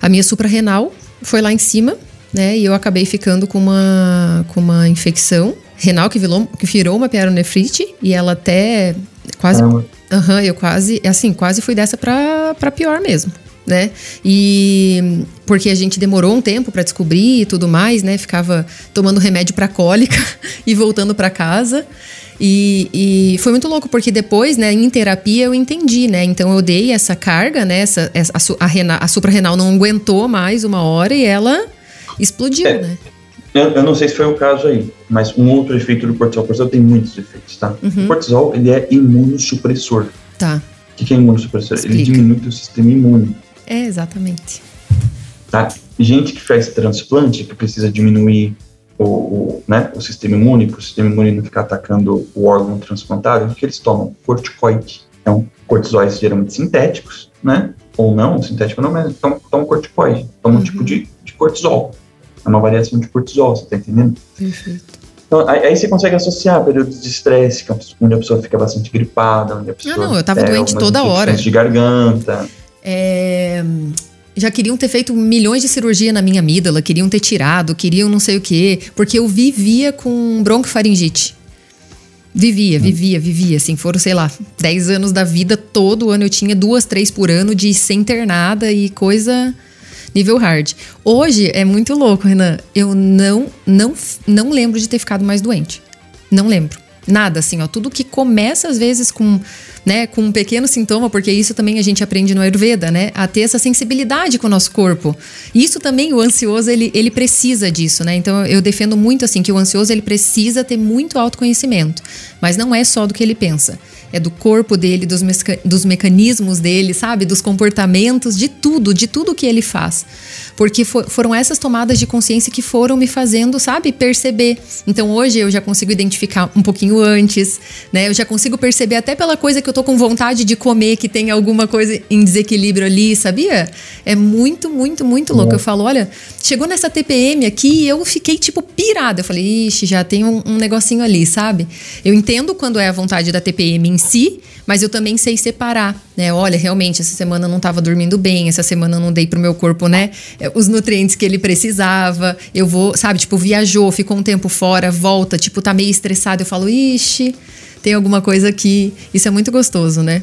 a minha suprarrenal foi lá em cima, né? E eu acabei ficando com uma, com uma infecção renal que virou, que virou uma pieronefrite e ela até quase. Aham, eu quase, assim, quase fui dessa pra, pra pior mesmo, né? E porque a gente demorou um tempo pra descobrir e tudo mais, né? Ficava tomando remédio pra cólica e voltando pra casa. E, e foi muito louco, porque depois, né, em terapia eu entendi, né? Então eu dei essa carga, né? Essa, essa, a, a, a suprarrenal não aguentou mais uma hora e ela explodiu, É. né? Eu, eu não sei se foi o caso aí, mas um outro efeito do cortisol. O cortisol tem muitos efeitos, tá? Uhum. O cortisol, ele é imunossupressor. Tá. O que que é imunossupressor? Ele Explica. diminui o sistema imune, É, exatamente. tá? Gente que faz transplante, que precisa diminuir o, o, né, o sistema imune, para o sistema imune não ficar atacando o órgão transplantado, o que eles tomam? Corticoide. Então, cortisóis geralmente sintéticos, né? Ou não, sintético não, mas tomam, tomam corticoide. Tomam um Uhum. tipo de, de cortisol. É uma variação de cortisol, você tá entendendo? Perfeito. Então, aí, você consegue associar períodos de estresse, é onde a pessoa fica bastante gripada, onde a pessoa. não, eu tava tem doente toda hora. de garganta. É, já queriam ter feito milhões de cirurgia na minha amígdala, queriam ter tirado, queriam não sei o quê, porque eu vivia com broncofaringite. Vivia, vivia, vivia, assim, foram, sei lá, 10 anos da vida, todo ano eu tinha duas, três por ano de ser internada e coisa nível hard. Hoje é muito louco, Renan. Eu não, não, não lembro de ter ficado mais doente. Não lembro. Nada, assim, ó. Tudo que começa, às vezes, com, né, com um pequeno sintoma, porque isso também a gente aprende no Ayurveda, né? A ter essa sensibilidade com o nosso corpo. Isso também, o ansioso, ele, ele precisa disso, né? Então, eu defendo muito, assim, que o ansioso, ele precisa ter muito autoconhecimento. Mas não é só do que ele pensa é do corpo dele, dos, dos mecanismos dele, sabe? Dos comportamentos, de tudo, de tudo que ele faz. Porque for, foram essas tomadas de consciência que foram me fazendo, sabe, perceber. Então hoje eu já consigo identificar um pouquinho antes, né? Eu já consigo perceber até pela coisa que eu tô com vontade de comer, que tem alguma coisa em desequilíbrio ali, sabia? É muito, muito, muito louco. Eu falo, olha, chegou nessa TPM aqui e eu fiquei tipo pirada. Eu falei, ixi, já tem um, um negocinho ali, sabe? Eu entendo quando é a vontade da TPM em si, mas eu também sei separar, né? Olha, realmente, essa semana eu não estava dormindo bem, essa semana eu não dei pro meu corpo, né? É, os nutrientes que ele precisava. Eu vou, sabe, tipo, viajou, ficou um tempo fora, volta, tipo, tá meio estressado. Eu falo, ixi, tem alguma coisa aqui. Isso é muito gostoso, né?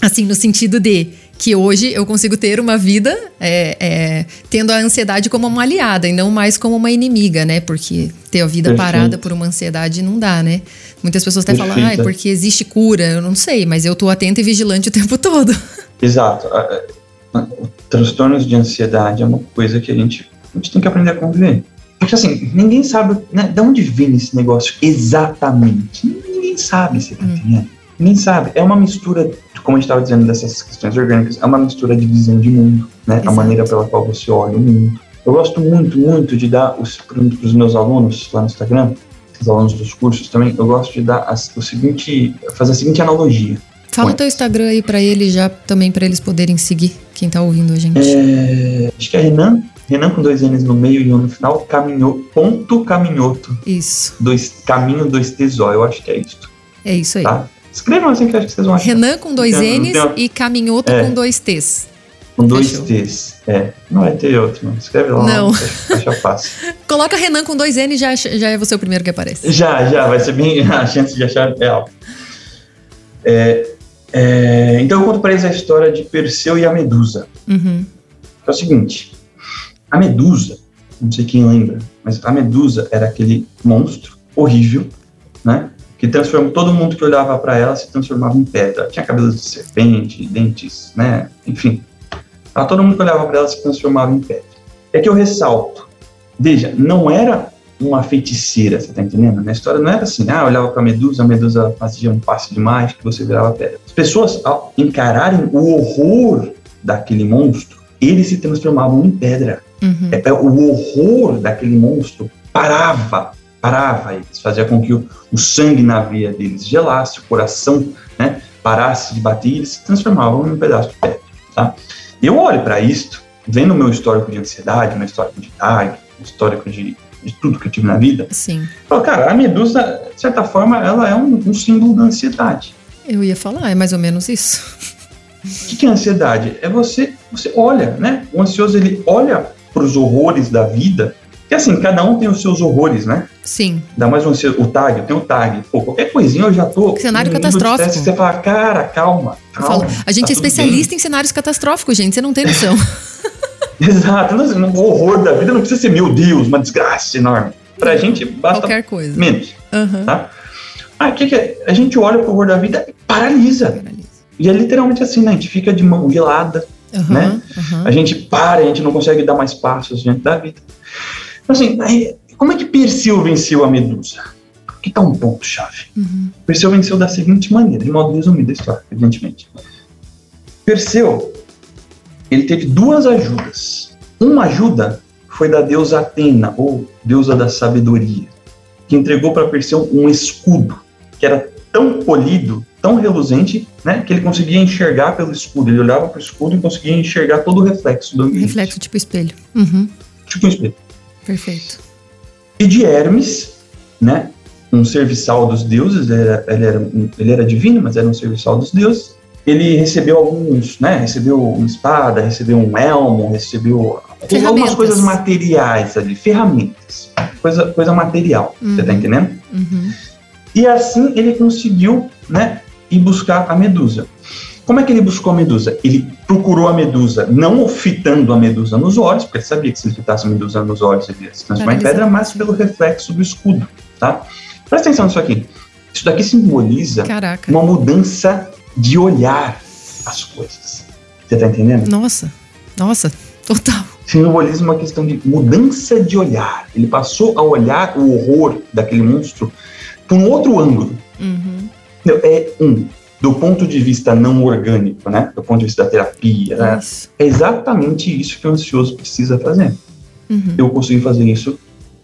Assim, no sentido de que hoje eu consigo ter uma vida é, é, tendo a ansiedade como uma aliada e não mais como uma inimiga, né? Porque ter a vida Perfeito. parada por uma ansiedade não dá, né? Muitas pessoas até Perfeito. falam, ah, é porque existe cura. Eu não sei, mas eu tô atenta e vigilante o tempo todo. Exato. Transtornos de ansiedade é uma coisa que a gente, a gente tem que aprender a conviver. Porque assim, ninguém sabe né, de onde vem esse negócio exatamente. Ninguém sabe, você tá hum. entendendo? Ninguém sabe. É uma mistura como a gente estava dizendo, dessas questões orgânicas, é uma mistura de visão de mundo, né? Exato. A maneira pela qual você olha o mundo. Eu gosto muito, muito de dar para os meus alunos lá no Instagram, os alunos dos cursos também, eu gosto de dar as, o seguinte, fazer a seguinte analogia. Fala o teu Instagram aí para eles já, também para eles poderem seguir, quem está ouvindo a gente. É, acho que é Renan, Renan com dois N's no meio e um no final, caminhou, ponto caminhoto. Isso. Dois, caminho, dois T's, eu acho que é isso. É isso aí. Tá? Escrevam assim que acho que vocês vão achar. Renan com dois N's e Caminhoto é. com dois T's. Com dois Fechou. T's. É. Não vai ter outro, não. Escreve lá. Não. Acha fácil. Coloca Renan com dois N's já, já é você o primeiro que aparece. Já, já. Vai ser bem. A chance de achar é alta. É, é, então eu conto para eles a história de Perseu e a Medusa. Uhum. É o seguinte: a Medusa, não sei quem lembra, mas a Medusa era aquele monstro horrível, né? Que transformou todo mundo que olhava para ela se transformava em pedra. Tinha cabelos de serpente, dentes, né? Enfim, todo mundo que olhava para ela se transformava em pedra. É que eu ressalto. Veja, não era uma feiticeira, você tá entendendo? Na história não era assim, ah, olhava para a Medusa, a Medusa fazia um passe de mágica que você virava pedra. As pessoas, ao encararem o horror daquele monstro, eles se transformavam em pedra. Uhum. É, o horror daquele monstro parava parava eles, fazia com que o, o sangue na veia deles gelasse, o coração né, parasse de bater e eles se transformavam em um pedaço de pedra. Tá? Eu olho para isto, vendo o meu histórico de ansiedade, meu histórico de TAG, histórico de, de tudo que eu tive na vida, Sim. falo, cara, a medusa, de certa forma, ela é um, um símbolo da ansiedade. Eu ia falar, é mais ou menos isso. O que, que é ansiedade? É você, você olha, né? O ansioso ele olha para os horrores da vida porque assim, cada um tem os seus horrores, né? Sim. Dá mais um o tag, tem o tag. Pô, qualquer coisinha eu já tô. Cenário catastrófico. você fala, cara, calma. calma falo, a gente tá é especialista bem. em cenários catastróficos, gente. Você não tem noção. Exato. O horror da vida não precisa ser, meu Deus, uma desgraça enorme. Pra gente, basta. Qualquer coisa. Menos. Uhum. Tá? Ah, o que, que é? A gente olha pro horror da vida e paralisa. paralisa. E é literalmente assim, né? A gente fica de mão gelada, uhum, né? Uhum. A gente para, a gente não consegue dar mais passos diante da vida. Então, assim, como é que Perseu venceu a Medusa? Aqui está um ponto-chave. Uhum. Perseu venceu da seguinte maneira, de modo resumido a história, evidentemente. Perseu, ele teve duas ajudas. Uma ajuda foi da deusa Atena, ou deusa da sabedoria, que entregou para Perseu um escudo, que era tão polido, tão reluzente, né, que ele conseguia enxergar pelo escudo. Ele olhava para o escudo e conseguia enxergar todo o reflexo do ambiente. Reflexo tipo espelho. Uhum. Tipo um espelho. Perfeito. E de Hermes, né? Um serviçal dos deuses, ele era, ele era, ele era divino, mas era um serviçal dos deuses. Ele recebeu alguns, né? Recebeu uma espada, recebeu um elmo, recebeu algumas coisas materiais ali, ferramentas, coisa, coisa material, uhum. você tá uhum. entendendo? Uhum. E assim ele conseguiu, né? Ir buscar a Medusa. Como é que ele buscou a medusa? Ele procurou a medusa, não fitando a medusa nos olhos, porque ele sabia que se ele fitasse a medusa nos olhos, ele ia se transformar em pedra, mas pelo reflexo do escudo, tá? Presta atenção nisso aqui. Isso daqui simboliza Caraca. uma mudança de olhar as coisas. Você tá entendendo? Nossa, nossa, total. Simboliza uma questão de mudança de olhar. Ele passou a olhar o horror daquele monstro por um outro ângulo. Uhum. É um, do ponto de vista não orgânico, né? Do ponto de vista da terapia, né? É exatamente isso que o ansioso precisa fazer. Uhum. Eu consegui fazer isso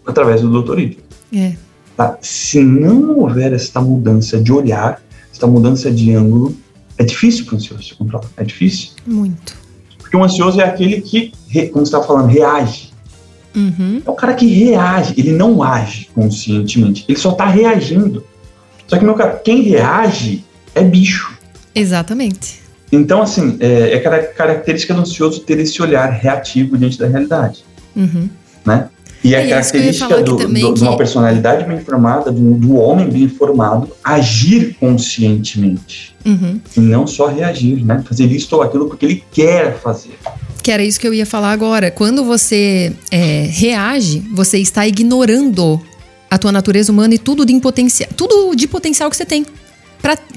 através do doutorito. É. Tá? Se não houver esta mudança de olhar, esta mudança de ângulo, é difícil para o ansioso se controlar. É difícil. Muito. Porque o ansioso é aquele que, como você estava falando, reage. Uhum. É o cara que reage, ele não age conscientemente, ele só está reagindo. Só que, meu cara, quem reage é bicho. Exatamente. Então, assim, é, é cara- característica do ansioso ter esse olhar reativo diante da realidade, Uhum. né? E É é ia característica do, do- de que- uma personalidade bem formada, do, do homem bem formado, agir conscientemente. Uhum. E não só reagir, né? Fazer isso ou aquilo porque ele quer fazer. Que era isso que eu ia falar agora. Quando você é, reage, você está ignorando a tua natureza humana e tudo de tudo de potencial que você tem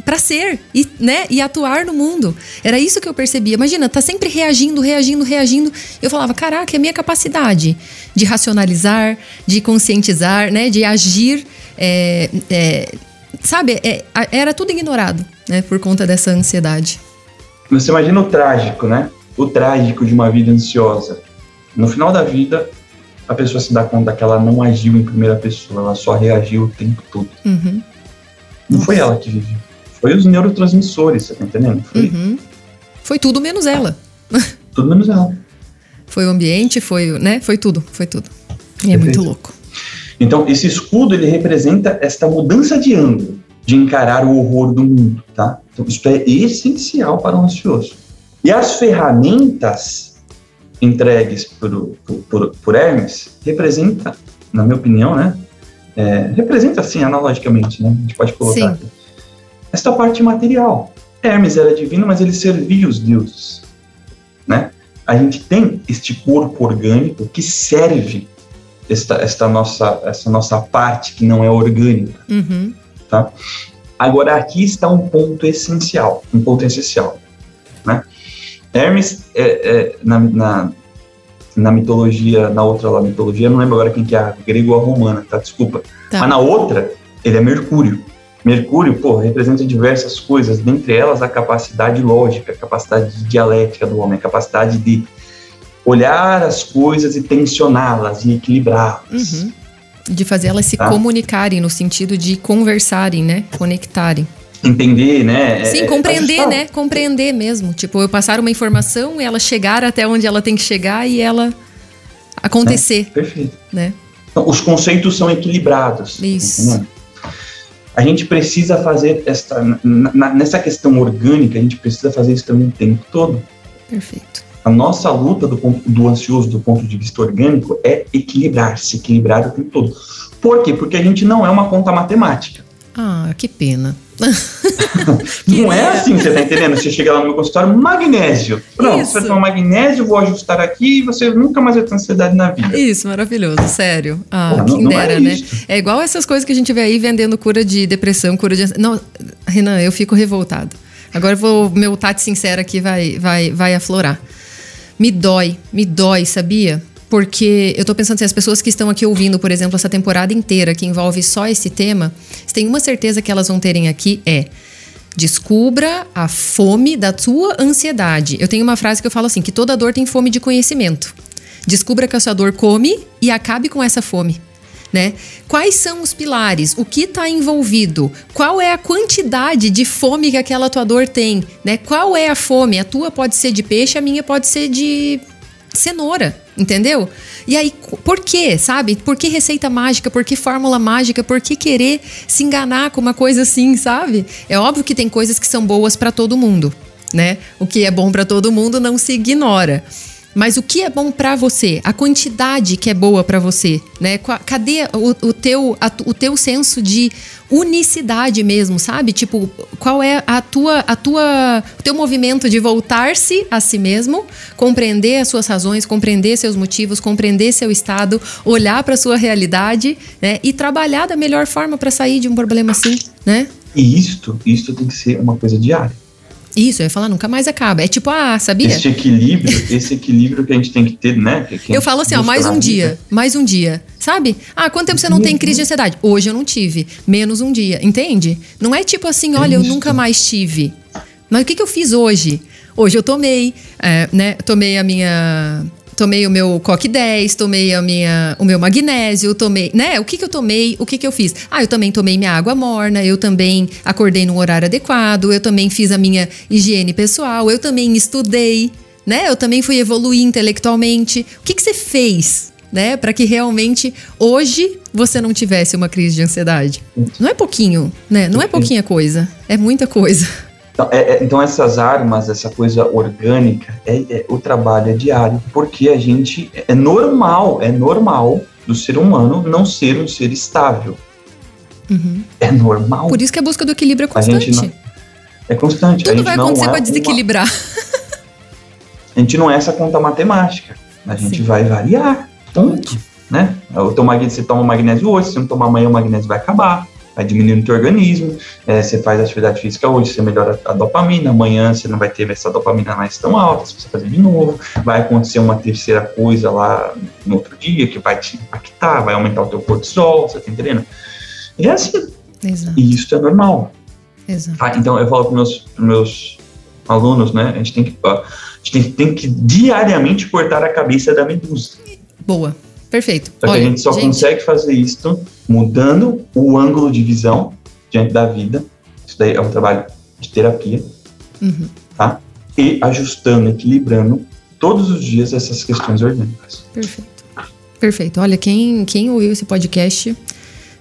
pra ser e, né, e atuar no mundo. Era isso que eu percebia. Imagina, tá sempre reagindo, reagindo, reagindo. Eu falava, caraca, é a minha capacidade de racionalizar, de conscientizar, né, de agir. é, é, sabe, é, era tudo ignorado, né, por conta dessa ansiedade. Você imagina o trágico, né? O trágico de uma vida ansiosa. No final da vida, a pessoa se dá conta que ela não agiu em primeira pessoa, ela só reagiu o tempo todo. Uhum, Não foi ela que viveu. Foi os neurotransmissores, você tá entendendo? Foi uhum. Foi tudo menos ela. tudo menos ela. Foi o ambiente, foi, né? Foi tudo, foi tudo. E é Perfeito. muito louco. Então, esse escudo, ele representa esta mudança de ângulo, de encarar o horror do mundo, tá? Então, isso é essencial para o ansioso. E as ferramentas entregues por, por, por, por Hermes representa, na minha opinião, né? É, representa, assim, analogicamente, né? A gente pode colocar Sim. aqui. Esta parte material. Hermes era divino, mas ele servia os deuses, né? A gente tem este corpo orgânico que serve esta, esta nossa, essa nossa parte que não é orgânica. Uhum. Agora, aqui está um ponto essencial, um ponto essencial, né? Hermes, é, é, na, na, na mitologia, na outra lá, mitologia, não lembro agora quem que é, a grego ou a romana, tá? Desculpa. Tá. Mas na outra, ele é Mercúrio. Mercúrio, pô, representa diversas coisas, dentre elas a capacidade lógica, a capacidade dialética do homem, a capacidade de olhar as coisas e tensioná-las e equilibrá-las. Uhum. De fazer elas se Tá. comunicarem no sentido de conversarem, né? Conectarem. Entender, né? Sim, É, compreender, ajustar. né? Compreender mesmo. Tipo, eu passar uma informação, ela chegar até onde ela tem que chegar e ela acontecer, Perfeito. né? Então, os conceitos são equilibrados. Isso. entendeu? A gente precisa fazer na- nessa questão orgânica, a gente precisa fazer isso também o tempo todo. Perfeito. A nossa luta do, ponto- do ansioso do ponto de vista orgânico é equilibrar, se equilibrar o tempo todo. Por quê? Porque a gente não é uma conta matemática. Ah, que pena. Não é assim, você tá entendendo? Você chega lá no meu consultório, magnésio. Pronto, Isso. você vai tomar magnésio, vou ajustar aqui e você nunca mais vai ter ansiedade na vida. Isso, maravilhoso, sério. Ah, Pô, não- quem não dera, é né? isso. É igual essas coisas que a gente vê aí vendendo cura de depressão, cura de. ansi- Não, Renan, eu fico revoltado. Agora vou, meu Tati sincero aqui vai, vai, vai aflorar. Me dói, me dói, sabia? Porque eu tô pensando assim, as pessoas que estão aqui ouvindo, por exemplo, essa temporada inteira que envolve só esse tema, se tem uma certeza que elas vão terem aqui é Descubra a fome da tua ansiedade. Eu tenho uma frase que eu falo assim: que toda dor tem fome de conhecimento. Descubra que a sua dor come e acabe com essa fome. Né? Quais são os pilares? O que está envolvido? Qual é a quantidade de fome que aquela tua dor tem? Né? Qual é a fome? A tua pode ser de peixe, a minha pode ser de cenoura, entendeu? E aí, por quê, sabe? Por que receita mágica? Por que fórmula mágica? Por que querer se enganar com uma coisa assim, sabe? É óbvio que tem coisas que são boas para todo mundo, né? O que é bom para todo mundo não se ignora. Mas o que é bom para você? A quantidade que é boa para você, né? Cadê o, o teu, a, o teu senso de unicidade mesmo, sabe? Tipo, qual é a tua, a tua, o teu movimento de voltar-se a si mesmo, compreender as suas razões, compreender seus motivos, compreender seu estado, olhar para sua realidade, né? E trabalhar da melhor forma para sair de um problema assim, né? E isto, isto tem que ser uma coisa diária. Isso, eu ia falar, nunca mais acaba. É tipo, ah, sabia? Esse equilíbrio, esse equilíbrio que a gente tem que ter, né? Eu falo assim, ó, mais um dia, mais um dia, sabe? Ah, quanto tempo você não tem crise de ansiedade? Hoje eu não tive, menos um dia, entende? Não é tipo assim, olha, é eu nunca mais tive. Mas o que, que eu fiz hoje? Hoje eu tomei, é, né? Tomei a minha tomei o meu coque 10, tomei a minha, o meu magnésio, tomei, né? O que que eu tomei? O que que eu fiz? Ah, eu também tomei minha água morna, eu também acordei no horário adequado, eu também fiz a minha higiene pessoal, eu também estudei, né? Eu também fui evoluir intelectualmente. O que que você fez? Né, para que realmente hoje você não tivesse uma crise de ansiedade. Não é pouquinho, né? Não é pouquinha coisa, é muita coisa. Então, é, é, então, essas armas, essa coisa orgânica, é, é, o trabalho é diário, porque a gente é normal, é normal do ser humano não ser um ser estável. Uhum. É normal. Por isso que a busca do equilíbrio é constante. Não, é constante. Tudo vai acontecer para desequilibrar. Uma, a gente não é essa conta matemática. A gente Sim. vai variar. Ponto. Né? O teu magnésio, você toma magnésio hoje, se não tomar amanhã, o magnésio vai acabar vai diminuindo o teu organismo. É, você faz atividade física hoje, você melhora a dopamina, amanhã você não vai ter essa dopamina mais tão alta se você fazer de novo. Vai acontecer uma terceira coisa lá no outro dia que vai te impactar, vai aumentar o teu cortisol, você tá entendendo? E é assim. Exato. E isso é normal. Exato. Ah, então eu falo para meus, meus alunos, né? A gente tem que, a gente tem, tem que diariamente cortar a cabeça da medusa. Boa. Perfeito. Só Olha, que a gente só gente... consegue fazer isso mudando o ângulo de visão diante da vida. Isso daí é um trabalho de terapia, uhum. tá? E ajustando, equilibrando todos os dias essas questões orgânicas. Perfeito. Perfeito. Olha, quem, quem ouviu esse podcast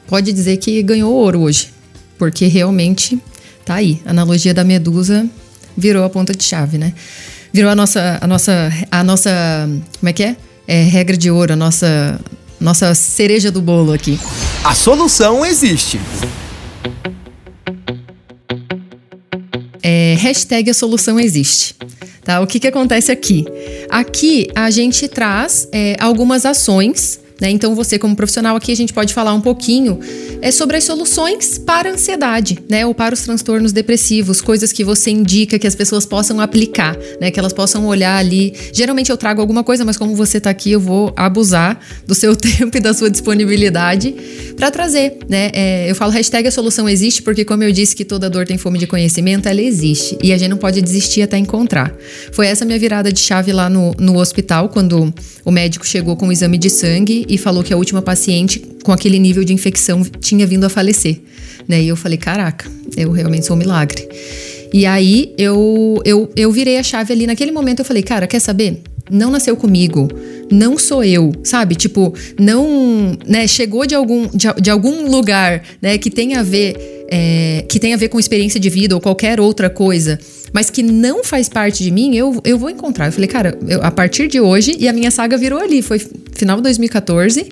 pode dizer que ganhou ouro hoje, porque realmente tá aí. A analogia da medusa virou a ponta de chave, né? Virou a nossa, a nossa, a nossa, como é que é? é, regra de ouro, a nossa, nossa cereja do bolo aqui. A solução existe. É, hashtag a solução existe. Tá? O que, que acontece aqui? Aqui a gente traz é, algumas ações né? Então, você, como profissional, aqui a gente pode falar um pouquinho é, sobre as soluções para a ansiedade, né? Ou para os transtornos depressivos, coisas que você indica que as pessoas possam aplicar, né? Que elas possam olhar ali. Geralmente eu trago alguma coisa, mas como você está aqui, eu vou abusar do seu tempo e da sua disponibilidade para trazer, né? É, eu falo hashtag a solução existe, porque como eu disse que toda dor tem fome de conhecimento, ela existe. E a gente não pode desistir até encontrar. Foi essa minha virada de chave lá no, no hospital, quando o médico chegou com o exame de sangue e falou que a última paciente com aquele nível de infecção tinha vindo a falecer. Né? E eu falei, caraca, eu realmente sou um milagre. E aí eu, eu, eu virei a chave ali. Naquele momento eu falei, cara, quer saber? Não nasceu comigo, não sou eu, sabe? Tipo, não, né? Chegou de algum, de, de algum lugar, né? Que tem a ver, é, que tem a ver com experiência de vida ou qualquer outra coisa mas que não faz parte de mim, eu, eu vou encontrar. Eu falei, cara, eu, a partir de hoje, e a minha saga virou ali, foi final de 2014.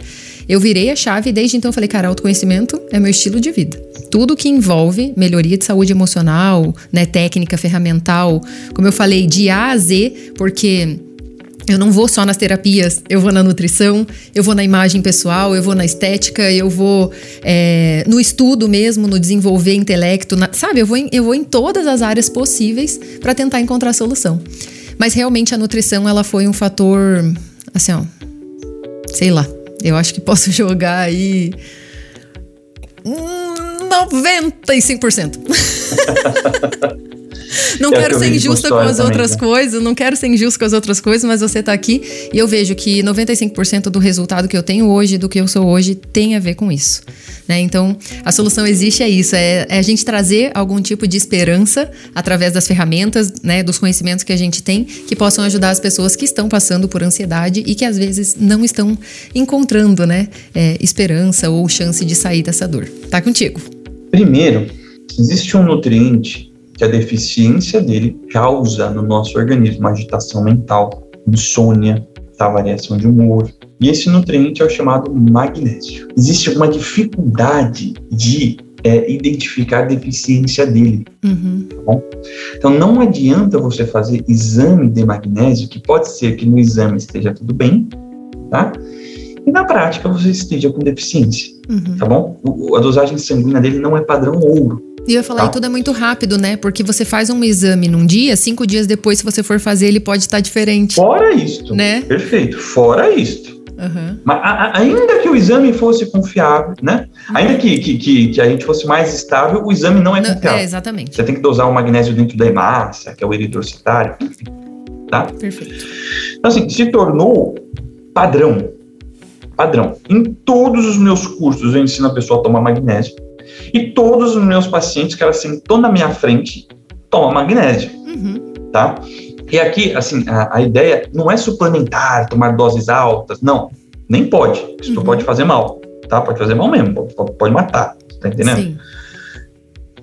Eu virei a chave e desde então eu falei, cara, autoconhecimento é meu estilo de vida. Tudo que envolve melhoria de saúde emocional, né, técnica, ferramental, como eu falei, de A a Z, porque eu não vou só nas terapias, eu vou na nutrição, eu vou na imagem pessoal, eu vou na estética, eu vou é, no estudo mesmo, no desenvolver intelecto, na, sabe? Eu vou, em, eu vou em todas as áreas possíveis para tentar encontrar a solução. Mas realmente a nutrição, ela foi um fator, assim, ó, sei lá, eu acho que posso jogar aí 95%. Não é quero ser injusta com as também, outras né? coisas, não quero ser injusto com as outras coisas, mas você tá aqui e eu vejo que 95% do resultado que eu tenho hoje, do que eu sou hoje, tem a ver com isso. Né? Então, a solução existe é isso, é, é, a gente trazer algum tipo de esperança através das ferramentas, né, dos conhecimentos que a gente tem, que possam ajudar as pessoas que estão passando por ansiedade e que às vezes não estão encontrando, né, é, esperança ou chance de sair dessa dor. Tá contigo. Primeiro, existe um nutriente que a deficiência dele causa no nosso organismo, agitação mental. insônia, tá? variação de humor. E esse nutriente é o chamado magnésio. Existe uma dificuldade de é, identificar a deficiência dele. Uhum. Tá? Então não adianta você fazer exame de magnésio, que pode ser que no exame esteja tudo bem, tá? E na prática você esteja com deficiência, Uhum. tá bom? O- a dosagem sanguínea dele não é padrão ouro. E eu ia falar, Tá. e tudo é muito rápido, né? Porque você faz um exame num dia, cinco dias depois, se você for fazer, ele pode estar diferente. Fora isto, Né? perfeito. Fora isto, Aham. Mas a- ainda que o exame fosse confiável, né? Ainda que, que, que, que a gente fosse mais estável, o exame não é Não, confiável. é, exatamente. Você tem que dosar o magnésio dentro da hemácia, que é o eritrocitário, enfim, tá? Perfeito. Então, assim, se tornou padrão. Padrão. Em todos os meus cursos eu ensino a pessoa a tomar magnésio. E todos os meus pacientes que ela sentou na minha frente tomam magnésio, Uhum. tá? E aqui, assim, a, a ideia não é suplementar, tomar doses altas, não. Nem pode. Isso Uhum. pode fazer mal, tá? Pode fazer mal mesmo, pode, pode matar, tá entendendo? Sim.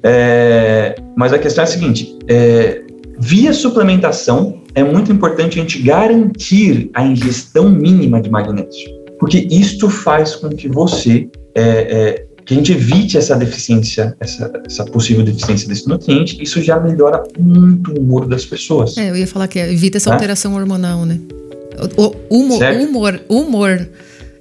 É, mas a questão é a seguinte: é, via suplementação, é muito importante a gente garantir a ingestão mínima de magnésio, porque isto faz com que você é, é, que a gente evite essa deficiência, essa, essa possível deficiência desse nutriente. Isso já melhora muito o humor das pessoas. É, eu ia falar que evita essa Né? alteração hormonal, né? O, o humor, Certo. humor, humor.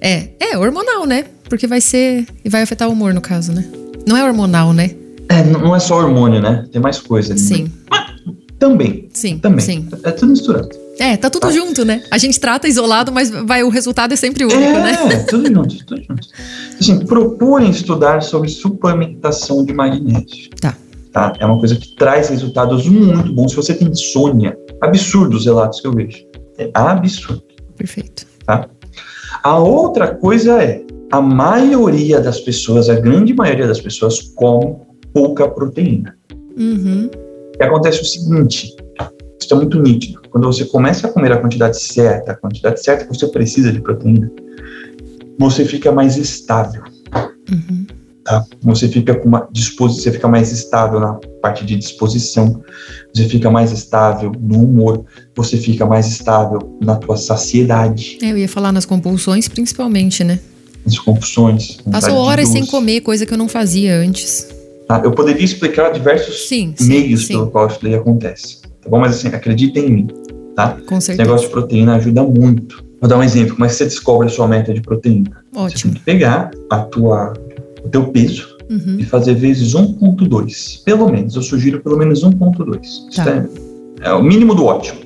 É, é hormonal, né? Porque vai ser. E vai afetar o humor, no caso, né? Não é hormonal, né? É, não é só hormônio, né? Tem mais coisa. ali. Sim, Também, sim, também. sim. É tudo misturado. É, tá tudo Tá. junto, né? A gente trata isolado, mas vai, o resultado é sempre único, né? É, tudo junto, tudo junto. Assim, procurem estudar sobre suplementação de magnésio. Tá. Tá? É uma coisa que traz resultados muito bons. Se você tem insônia, absurdo os relatos que eu vejo. É absurdo. Perfeito. A outra coisa é, a maioria das pessoas, a grande maioria das pessoas, come pouca proteína. Uhum. E acontece o seguinte, é muito nítido. Quando você começa a comer a quantidade certa, a quantidade certa que você precisa de proteína, você fica mais estável. Uhum. tá? Você fica com uma disposição, você fica mais estável na parte de disposição, você fica mais estável no humor, você fica mais estável na tua saciedade, É, eu ia falar nas compulsões, principalmente, né? nas compulsões. Passo vontade de horas sem comer, coisa que eu não fazia antes. tá? Eu poderia explicar diversos Sim, sim, meios sim. pelo qual isso daí acontece, tá bom? Mas assim, acreditem em mim, tá? Com Esse negócio de proteína ajuda muito. Vou dar um exemplo, como é que você descobre a sua meta de proteína? Você tem Ótimo. que pegar a tua, o teu peso, Uhum. e fazer vezes 1.2. Pelo menos, eu sugiro pelo menos 1.2. Isso Tá. é, é o mínimo do ótimo,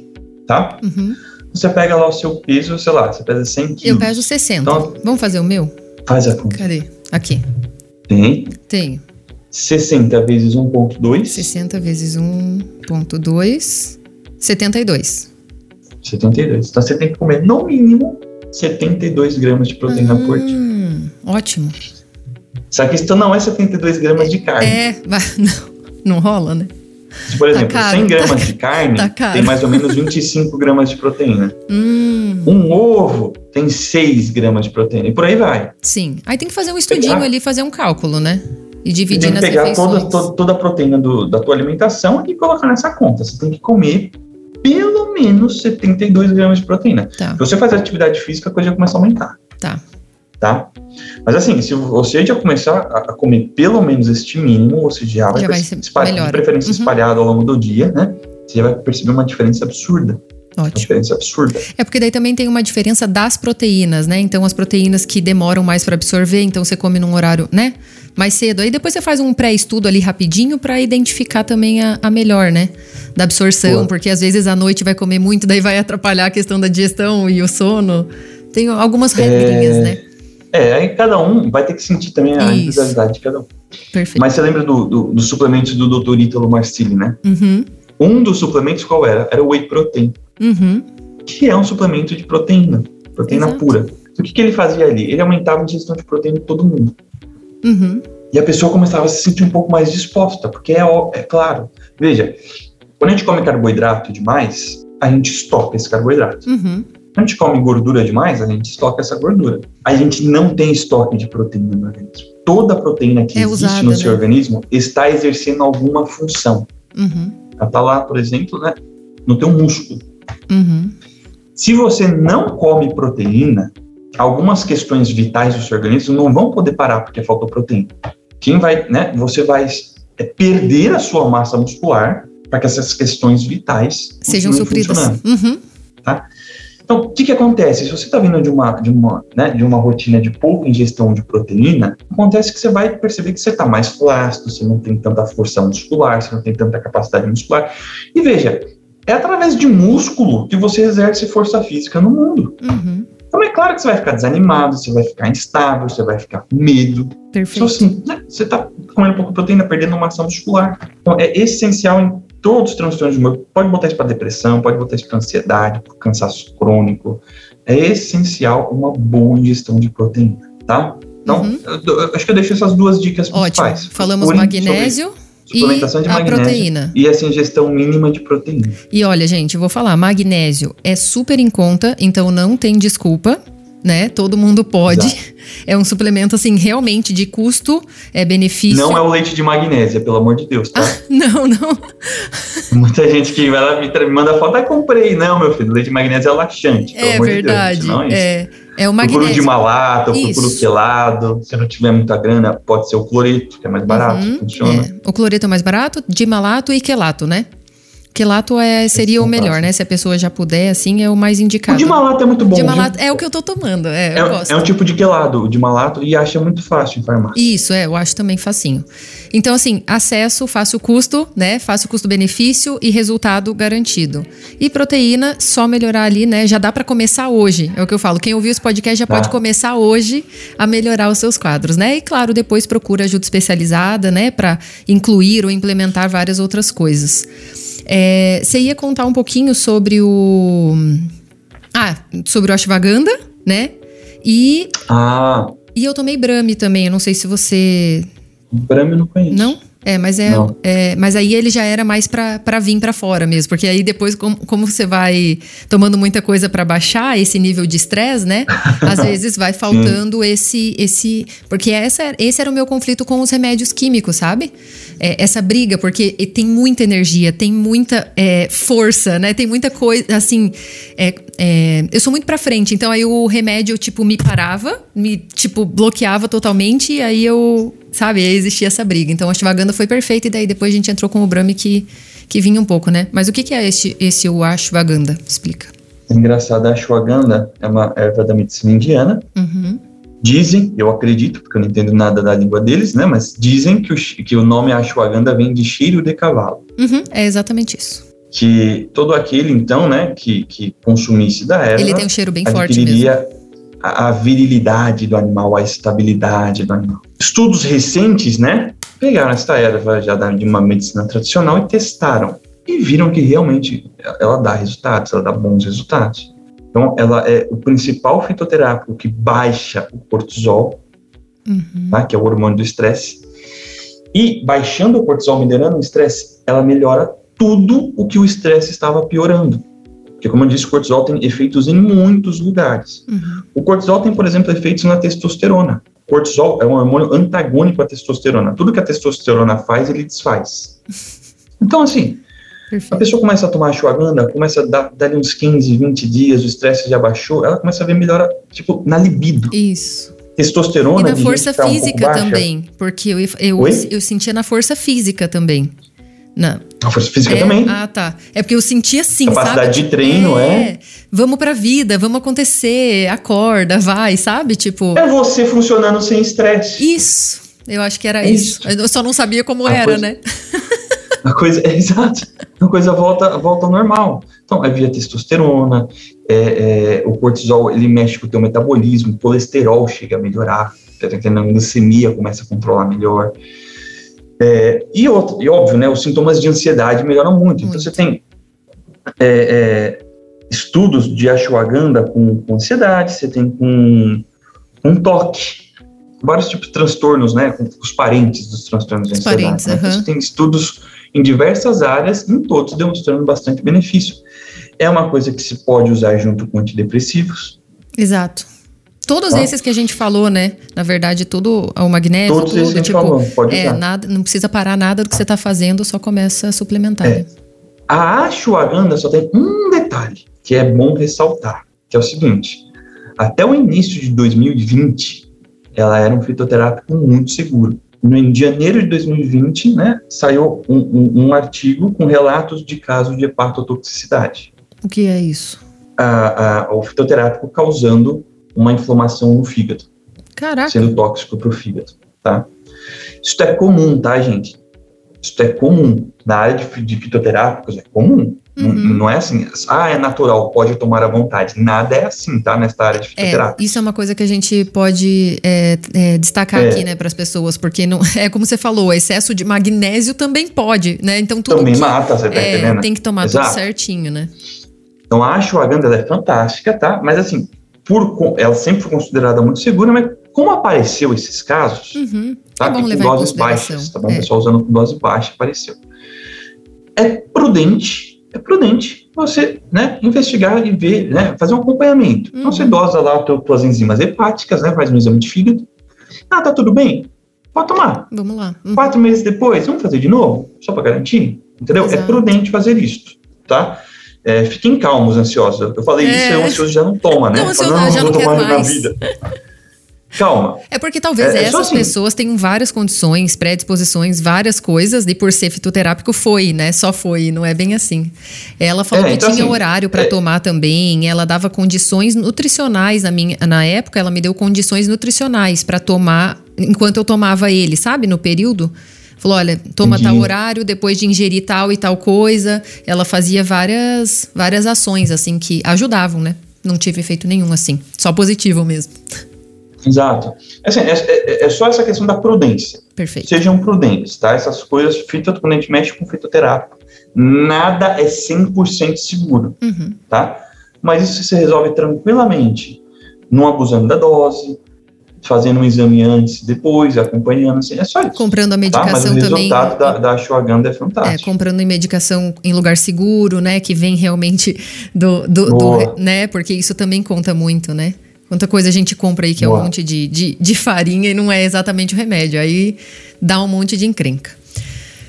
tá? Uhum. Você pega lá o seu peso, sei lá, você pesa 100 quilos. Eu peso 60. Então- Vamos fazer o meu? Faz a conta. Cadê? Aqui. Tem Tenho. 60 vezes 1.2, 60 vezes 1.2, 72. 72. Então você tem que comer no mínimo 72 gramas de proteína por dia. Hum, ótimo. Só que isso não é 72 gramas de carne. É, não, não rola, né? Se, por exemplo, caro, 100 tá- gramas de carne tá tem mais ou menos 25 gramas de proteína. Hum, Um ovo tem 6 gramas de proteína. E por aí vai. sim. Aí tem que fazer um estudinho Pegar- ali, fazer um cálculo, né? E dividir tem que nas pegar toda, toda, toda a proteína do- da tua alimentação e colocar nessa conta. Você tem que comer pelo menos 72 gramas de proteína. Tá, Se você fazer atividade física, a coisa já começa a aumentar, tá. tá? Mas assim, se você já começar a comer pelo menos este mínimo, você já vai, Já vai ser espalhar, de melhor. preferência Uhum. espalhado ao longo do dia, né? Você já vai perceber uma diferença absurda. Uma Ótimo. diferença absurda. É porque daí também tem uma diferença das proteínas, né? Então as proteínas que demoram mais para absorver, então você come num horário, né? Mais cedo. Aí depois você faz um pré-estudo ali rapidinho para identificar também a, a melhor, né? Da absorção, Boa. porque às vezes à noite vai comer muito, daí vai atrapalhar a questão da digestão e o sono. Tem algumas regrinhas, né? É, aí cada um vai ter que sentir também a Isso. individualidade de cada um. Perfeito. Mas você lembra do, do, dos suplementos do Dr. Ítalo Marcilli, né? Uhum, Um dos suplementos qual era? Era o whey protein, uhum, que é um suplemento de proteína, proteína Exato. pura. O que, que ele fazia ali? Ele aumentava a ingestão de proteína de todo mundo. Uhum. E a pessoa começava a se sentir um pouco mais disposta, porque é, é claro. Veja, quando a gente come carboidrato demais, a gente estoca esse carboidrato. Uhum. Quando a gente come gordura demais, a gente estoca essa gordura. A gente não tem estoque de proteína no organismo. Toda proteína que É existe usada, no seu né? organismo está exercendo alguma função. Uhum. Ela está lá, por exemplo, né, no teu músculo. Uhum. Se você não come proteína, algumas questões vitais do seu organismo não vão poder parar porque faltou proteína. Quem vai, né? Você vai é, perder a sua massa muscular para que essas questões vitais sejam supridas. Uhum. Tá? Então, o que, que acontece? Se você está vindo de uma, de, uma, né, de uma rotina de pouca ingestão de proteína, acontece que você vai perceber que você está mais flácido, você não tem tanta força muscular, você não tem tanta capacidade muscular. E veja, é através de músculo que você exerce força física no mundo. Uhum. Então é claro que você vai ficar desanimado, você vai ficar instável, você vai ficar com medo. Perfeito. Então, assim, né, você está comendo pouca proteína, perdendo massa muscular. Então é essencial em todos os transtornos de humor. Pode botar isso para depressão, pode botar isso para ansiedade, para cansaço crônico. É essencial uma boa ingestão de proteína, tá? Então, uhum. eu, eu, acho que eu deixo essas duas dicas principais. Ótimo. Falamos magnésio. Suplementação de magnésio proteína. e essa ingestão mínima de proteína. E olha, gente, vou falar, magnésio é super em conta, então não tem desculpa né? Todo mundo pode. Exato. É um suplemento, assim, realmente de custo, é benefício. Não é o leite de magnésia, pelo amor de Deus, tá? Ah, não, não. Muita gente que vai lá me manda foto, ah, comprei. Não, meu filho, leite de magnésia é laxante. é verdade. De Deus, não é, é, é o magnésio. Procuro de malato, procuro quelado. Se não tiver muita grana, pode ser o cloreto, que é mais barato, uhum, funciona. É. O cloreto é mais barato, de malato e quelato, né? Quelato é, seria o melhor, né? Se a pessoa já puder, assim, é o mais indicado. O de malato é muito bom. De malato é o que eu tô tomando, é, é, é um tipo de quelado, o de malato, e acha muito fácil em farmácia. Isso, é, eu acho também facinho. Então, assim, acesso, fácil custo, né? Fácil custo-benefício e resultado garantido. E proteína, só melhorar ali, né? Já dá para começar hoje, é o que eu falo. Quem ouviu esse podcast já tá. pode começar hoje a melhorar os seus quadros, né? E claro, depois procura ajuda especializada, né? Para incluir ou implementar várias outras coisas. É, você ia contar um pouquinho sobre o. Ah, sobre o Ashwagandha, né? E. Ah. E eu tomei Brahmi também. Eu não sei se você. Brahmi eu não conheço. Não? É, mas é, é, mas aí ele já era mais para vir para fora mesmo, porque aí depois como, como você vai tomando muita coisa para baixar esse nível de estresse, né? Às vezes vai faltando esse esse, porque essa esse era o meu conflito com os remédios químicos, sabe? É, essa briga, porque tem muita energia, tem muita é, força, né? Tem muita coisa, assim, é, é, eu sou muito para frente, então aí o remédio tipo me parava, me tipo bloqueava totalmente e aí eu sabe? Existia essa briga. Então a Ashwagandha foi perfeita e daí depois a gente entrou com o Brahmi que, que vinha um pouco, né? Mas o que, que é esse, esse o Ashwagandha? Explica. É engraçado, a Ashwagandha é uma erva da medicina indiana. Uhum. Dizem, eu acredito, porque eu não entendo nada da língua deles, né? Mas dizem que o, que o nome Ashwagandha vem de cheiro de cavalo. Uhum, é exatamente isso. Que todo aquele, então, né, que, que consumisse da erva... Ele tem um cheiro bem forte mesmo a, virilidade do animal, a estabilidade do animal. Estudos recentes, né, pegaram esta erva já de uma medicina tradicional e testaram e viram que realmente ela dá resultados, ela dá bons resultados. Então, ela é o principal fitoterápico que baixa o cortisol, uhum. tá, que é o hormônio do estresse. E baixando o cortisol, melhorando o estresse, ela melhora tudo o que o estresse estava piorando. Porque, como eu disse, o cortisol tem efeitos em muitos lugares. Uhum. O cortisol tem, por exemplo, efeitos na testosterona. O cortisol é um hormônio antagônico à testosterona. Tudo que a testosterona faz, ele desfaz. Então, assim, Perfeito. a pessoa começa a tomar ashwagandha, começa a dar, dar uns 15, 20 dias, o estresse já baixou, ela começa a ver melhora, tipo, na libido. Isso. Testosterona. E na força física um também, porque eu, eu, eu sentia na força física também. Não. A força física é, também. Ah, tá. É porque eu senti assim, Capacidade sabe? de treino, é. é. Vamos pra vida, vamos acontecer, acorda, vai, sabe? Tipo. É você funcionando sem estresse. Isso. Eu acho que era é isso. isso. Eu só não sabia como a era, coisa, né? a coisa, é, exato. A coisa volta, volta ao normal. Então, é via testosterona, é, é, o cortisol, ele mexe com o teu metabolismo, o colesterol chega a melhorar, tá a glicemia começa a controlar melhor. É, e, outro, e óbvio, né, os sintomas de ansiedade melhoram muito. muito. Então você tem é, é, estudos de ashwagandha com, com, ansiedade, você tem com, com toque, vários tipos de transtornos, né, com os parentes dos transtornos de ansiedade. Parentes, né? então, você tem estudos em diversas áreas, em todos demonstrando bastante benefício. É uma coisa que se pode usar junto com antidepressivos. Exato. Todos tá. esses que a gente falou, né? Na verdade, tudo o magnésio, Todos tudo, tipo, falou, pode é, nada, não precisa parar nada do que você está fazendo, só começa a suplementar. É. A ashwagandha só tem um detalhe. que é bom ressaltar, que é o seguinte, até o início de 2020, ela era um fitoterápico muito seguro. No, em janeiro de 2020, né, saiu um, um, um artigo com relatos de casos de hepatotoxicidade. O que é isso? A, a, o fitoterápico causando uma inflamação no fígado. Caraca. Sendo tóxico para o fígado, tá? Isso é comum, tá, gente? Isso é comum. Na área de, de fitoterápicos é comum. Uhum. Não é assim, ah, é natural, pode tomar à vontade. Nada é assim, tá? Nesta área de fitoterápica. É, isso é uma coisa que a gente pode é, é, destacar é. aqui, né, para as pessoas, porque não, é como você falou, excesso de magnésio também pode, né? Então tudo. Também que, mata, você tá é, entendendo? Tem que tomar Exato. tudo certinho, né? Então a ashwagandha é fantástica, tá? Mas assim, por, ela sempre foi considerada muito segura, mas como apareceu esses casos, uhum. tá? É bom com doses baixas, tá bom? O pessoal usando com dose baixa apareceu. É prudente é prudente você né, investigar e ver, né, fazer um acompanhamento. Uhum. Então você dosa lá as tuas enzimas hepáticas, né, faz um exame de fígado. Ah, tá tudo bem? Pode tomar. Vamos lá. Uhum. Quatro meses depois, vamos fazer de novo? Só para garantir? Entendeu? É Exato. É prudente fazer isso, tá? É, fiquem calmos, ansiosos. Eu falei é. isso, o ansioso já não toma, né? Não, ansioso não, já não, não quer mais. vida. Calma. É porque talvez é, é essas assim. pessoas tenham várias condições, predisposições, várias coisas, e por ser fitoterápico foi, né? Só foi, não é bem assim. Ela falou é, que então tinha assim, horário para é... tomar também, ela dava condições nutricionais na minha na época, ela me deu condições nutricionais para tomar enquanto eu tomava ele, sabe, no período. Falou, olha, toma Entendi. tal horário, depois de ingerir tal e tal coisa. Ela fazia várias várias ações assim que ajudavam, né? Não tive efeito nenhum assim, só positivo mesmo. Exato. Assim, é, é, é, só essa questão da prudência. Perfeito. Sejam prudentes, tá? Essas coisas, fito, quando a gente mexe com fitoterápico, nada é 100% seguro, uhum. tá? Mas isso se resolve tranquilamente, não abusando da dose, fazendo um exame antes, depois, acompanhando, assim, é só isso. Comprando a medicação tá? Mas o também. O resultado da, da ashwagandha é fantástico. É, comprando medicação em lugar seguro, né, que vem realmente do, do, do, né, porque isso também conta muito, né? Quanta coisa a gente compra aí que é um monte de, de, de, farinha e não é exatamente o remédio. Aí dá um monte de encrenca.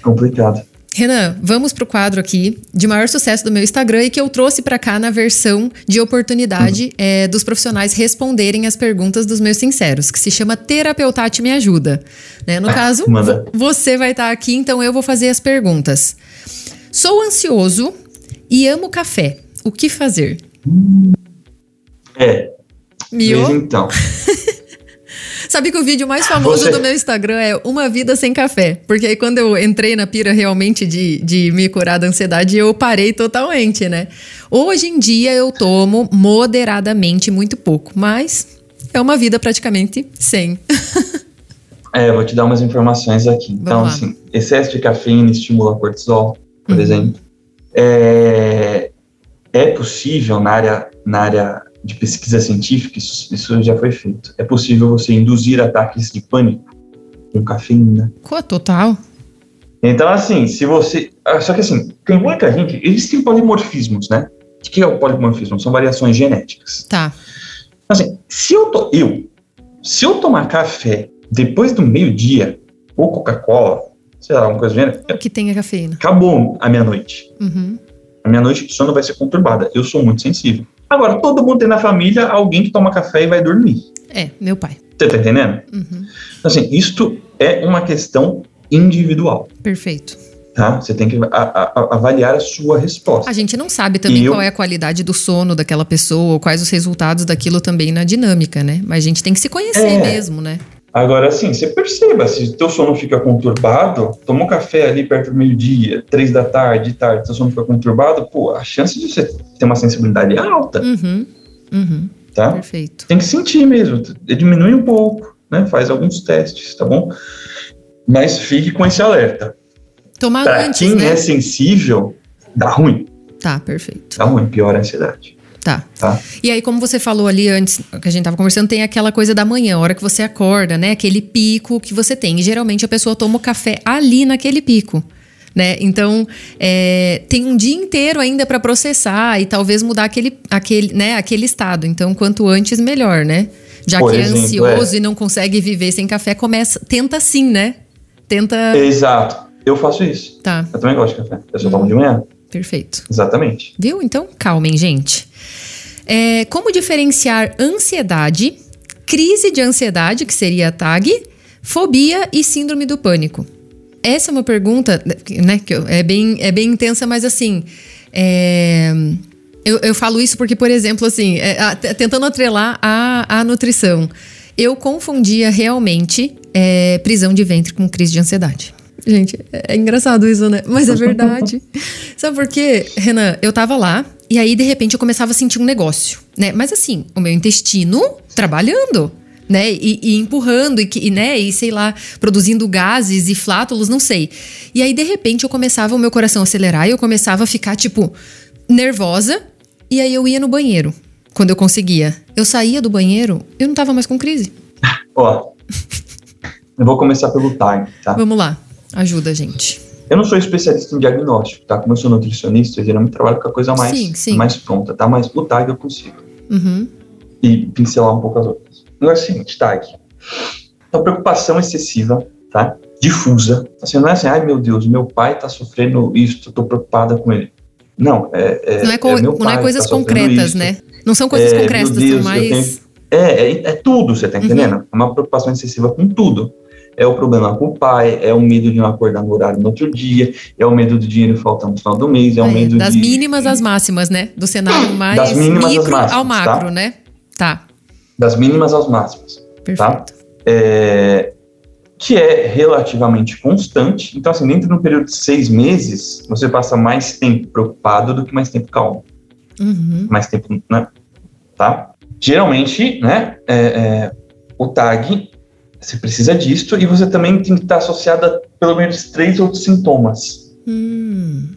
Complicado. Renan, vamos para o quadro aqui de maior sucesso do meu Instagram e que eu trouxe para cá na versão de oportunidade uhum. é, dos profissionais responderem as perguntas dos meus sinceros, que se chama Terapeutate Me Ajuda. Né? No ah, caso, você vai estar tá aqui, então eu vou fazer as perguntas. Sou ansioso e amo café. O que fazer? É, Mio? então. Sabe que o vídeo mais famoso Você... do meu Instagram é Uma Vida Sem Café. Porque aí quando eu entrei na pira realmente de, de me curar da ansiedade, eu parei totalmente, né? Hoje em dia eu tomo moderadamente, muito pouco. Mas é uma vida praticamente sem. é, eu vou te dar umas informações aqui. Então, assim, excesso de cafeína estimula cortisol, por uhum. exemplo. É, é possível na área, na área de pesquisa científica, isso, isso já foi feito. É possível você induzir ataques de pânico com cafeína. Qual total? Então, assim, se você. Ah, só que assim, tem muita gente. Existem polimorfismos, né? O que é o polimorfismo? São variações genéticas. Tá. Assim, se eu, to, eu se eu tomar café depois do meio-dia, ou Coca-Cola, sei lá, alguma coisa do gênero. O que tem a cafeína. Acabou a minha noite. Uhum. A minha noite de sono vai ser conturbada. Eu sou muito sensível. Agora, todo mundo tem na família alguém que toma café e vai dormir. É, meu pai. Você tá entendendo? Uhum. Assim, isto é uma questão individual. Perfeito. Tá? Você tem que a, a, avaliar a sua resposta. A gente não sabe também e qual eu... é a qualidade do sono daquela pessoa, ou quais os resultados daquilo também na dinâmica, né? Mas a gente tem que se conhecer é. mesmo, né? Agora, assim, você perceba, se teu sono fica conturbado, toma um café ali perto do meio-dia, três da tarde, tarde, teu sono fica conturbado, pô, a chance de você ter uma sensibilidade é alta. Uhum, uhum, tá? Perfeito. Tem que sentir mesmo, diminui um pouco, né? Faz alguns testes, tá bom? Mas fique com esse alerta. Tomar pra antes, quem né? é sensível, dá ruim. Tá, perfeito. Dá ruim, piora a ansiedade. Tá. tá. E aí, como você falou ali antes, que a gente tava conversando, tem aquela coisa da manhã, a hora que você acorda, né? Aquele pico que você tem. E geralmente a pessoa toma o café ali naquele pico. Né? Então, é, tem um dia inteiro ainda para processar e talvez mudar aquele, aquele, né, aquele estado. Então, quanto antes, melhor, né? Já Por que é exemplo, é ansioso é. e não consegue viver sem café, começa, tenta sim, né? Tenta. Exato. Eu faço isso. Tá. Eu também gosto de café. Eu só tomo de manhã. Perfeito. Exatamente. Viu? Então, calmem, gente. É, como diferenciar ansiedade, crise de ansiedade, que seria a TAG, fobia e síndrome do pânico? Essa é uma pergunta, né, que é bem, é bem intensa, mas assim. É, eu, eu falo isso porque, por exemplo, assim, é, a, tentando atrelar a, a nutrição, eu confundia realmente é, prisão de ventre com crise de ansiedade. Gente, é, é engraçado isso, né? Mas é verdade. Sabe por quê, Renan? Eu tava lá e aí, de repente, eu começava a sentir um negócio, né? Mas assim, o meu intestino trabalhando né? E, e, empurrando e, e, né? E sei lá, produzindo gases e flátulos, não sei. E aí, de repente, eu começava o meu coração a acelerar e eu começava a ficar, tipo, nervosa. E aí eu ia no banheiro, quando eu conseguia. Eu saía do banheiro, eu não tava mais com crise. Ó, eu vou começar pelo time, tá? Vamos lá, ajuda a gente. Eu não sou especialista em diagnóstico, tá? Como eu sou nutricionista, eu geralmente trabalho com a coisa mais, sim, sim. mais pronta, tá? Mas o TAG eu consigo. Uhum. E pincelar um pouco as outras. Não é o seguinte, TAG. Então, preocupação excessiva, tá? Difusa. Assim, não é assim, ai meu Deus, meu pai tá sofrendo isso, tô preocupada com ele. Não, é. é não é, co é não é coisas tá concretas, isso. né? Não são coisas é, concretas, Deus, são mais. Tenho... É, é, é, tudo, você tá uhum. entendendo? Uhum. É uma preocupação excessiva com tudo. É o problema com o pai, é o medo de não acordar no horário no outro dia, é o medo do dinheiro faltar no final do mês, é o é, medo das de... mínimas às máximas, né? Do cenário mais das mínimas micro máximas, ao macro, tá? né? Tá. Das mínimas aos máximos. Tá? Perfeito. Tá? É, que é relativamente constante. Então, assim, dentro de um período de seis meses, você passa mais tempo preocupado do que mais tempo calmo. Uhum. Mais tempo, né? Tá? Geralmente, né, é, é, o TAG, você precisa disso e você também tem que estar associado a pelo menos três outros sintomas. Hum.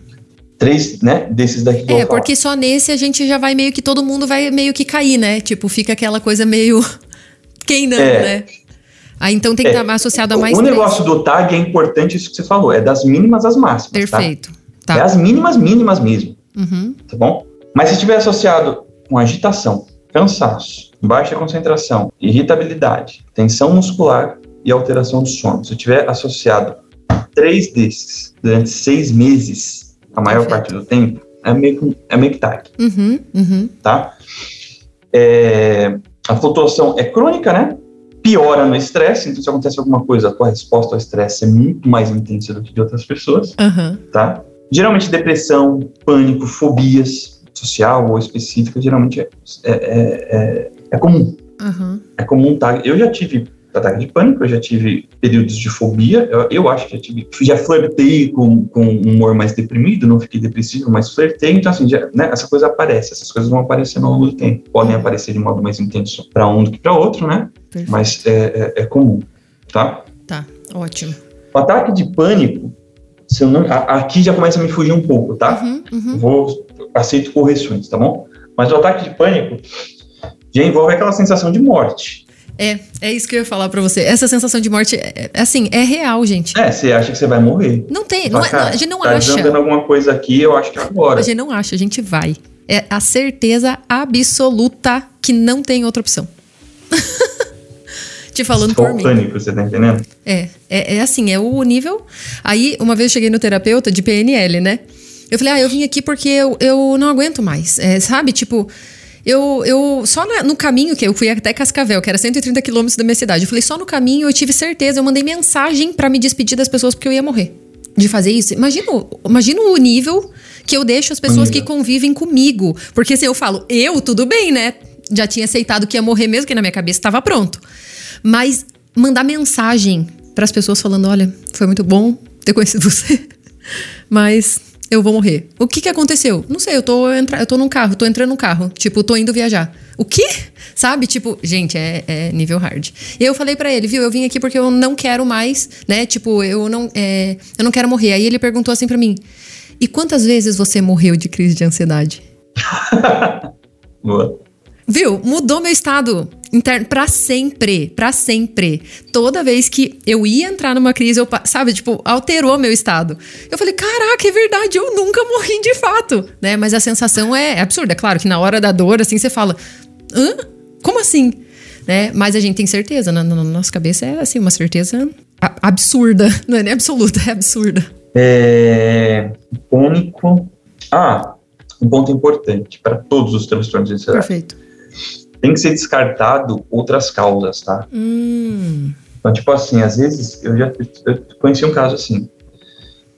Três, né, desses daqui que É, porque só nesse a gente já vai meio que, todo mundo vai meio que cair, né? Tipo, fica aquela coisa meio... Quem não, é. né? Aí então tem que é, estar associado a mais. O negócio do tag é importante isso que você falou, é das mínimas às máximas. Tá? Perfeito. Tá? Tá. É as mínimas, mínimas mesmo. Uhum. Tá bom? Mas se estiver associado com agitação, cansaço, baixa concentração, irritabilidade, tensão muscular e alteração do sono, se estiver associado a três desses durante seis meses, a maior Perfeito. parte do tempo, é meio, é meio que tag. Uhum, uhum. Tá? É, a flutuação é crônica, né? piora no estresse, então se acontece alguma coisa, a tua resposta ao estresse é muito mais intensa do que de outras pessoas, uhum. tá? Geralmente depressão, pânico, fobias social ou específica, geralmente é, é, é, é comum. Uhum. É comum, tá? Eu já tive ataque de pânico, eu já tive períodos de fobia, eu, eu acho que já tive, já flertei com, com um humor mais deprimido, não fiquei depressivo, mas flertei, então assim, já, né, essa coisa aparece, essas coisas vão aparecer ao longo do tempo, podem uhum. aparecer de modo mais intenso para um do que para outro, né, Perfeito. mas é, é, é, comum, tá? Tá, ótimo. O ataque de pânico, se eu não, a, aqui já começa a me fugir um pouco, tá? Uhum, uhum. Vou, aceito correções, tá bom? Mas o ataque de pânico já envolve aquela sensação de morte, é, é isso que eu ia falar pra você. Essa sensação de morte, é, é, assim, é real, gente. É, você acha que você vai morrer. Não tem, não, é, não, a gente não tá acha. Tá alguma coisa aqui, eu acho que agora. A gente não acha, a gente vai. É a certeza absoluta que não tem outra opção. Te falando por mim. pânico, você tá entendendo? É, é, é assim, é o nível. Aí, uma vez eu cheguei no terapeuta de PNL, né? Eu falei, ah, eu vim aqui porque eu, eu não aguento mais. É, sabe, tipo, eu, eu só na, no caminho, que eu fui até Cascavel, que era 130 quilômetros da minha cidade, eu falei, só no caminho eu tive certeza, eu mandei mensagem para me despedir das pessoas porque eu ia morrer. De fazer isso. Imagina, imagina o nível que eu deixo as pessoas que convivem comigo. Porque se eu falo, eu, tudo bem, né? Já tinha aceitado que ia morrer mesmo, que na minha cabeça estava pronto. Mas mandar mensagem para as pessoas falando: olha, foi muito bom ter conhecido você, mas eu vou morrer. O que que aconteceu? Não sei, eu tô, entra, eu tô num carro, tô entrando num carro. Tipo, tô indo viajar. O quê? Sabe? Tipo, gente, é, é nível hard. E eu falei para ele, viu, eu vim aqui porque eu não quero mais, né? Tipo, eu não, é, eu não quero morrer. Aí ele perguntou assim para mim, e quantas vezes você morreu de crise de ansiedade? Boa. Viu? Mudou meu estado interno para sempre, para sempre. Toda vez que eu ia entrar numa crise, eu, sabe, tipo, alterou meu estado. Eu falei, caraca, é verdade, eu nunca morri de fato, né? Mas a sensação é absurda. É claro que na hora da dor, assim, você fala, hã? Como assim? Né? Mas a gente tem certeza, na, na nossa cabeça é assim, uma certeza absurda. Não é nem absoluta, é absurda. É, pânico Ah, um ponto importante para todos os transtornos de ansiedade. Perfeito. Tem que ser descartado outras causas, tá? Hum, Então, tipo assim, às vezes, eu já eu conheci um caso assim.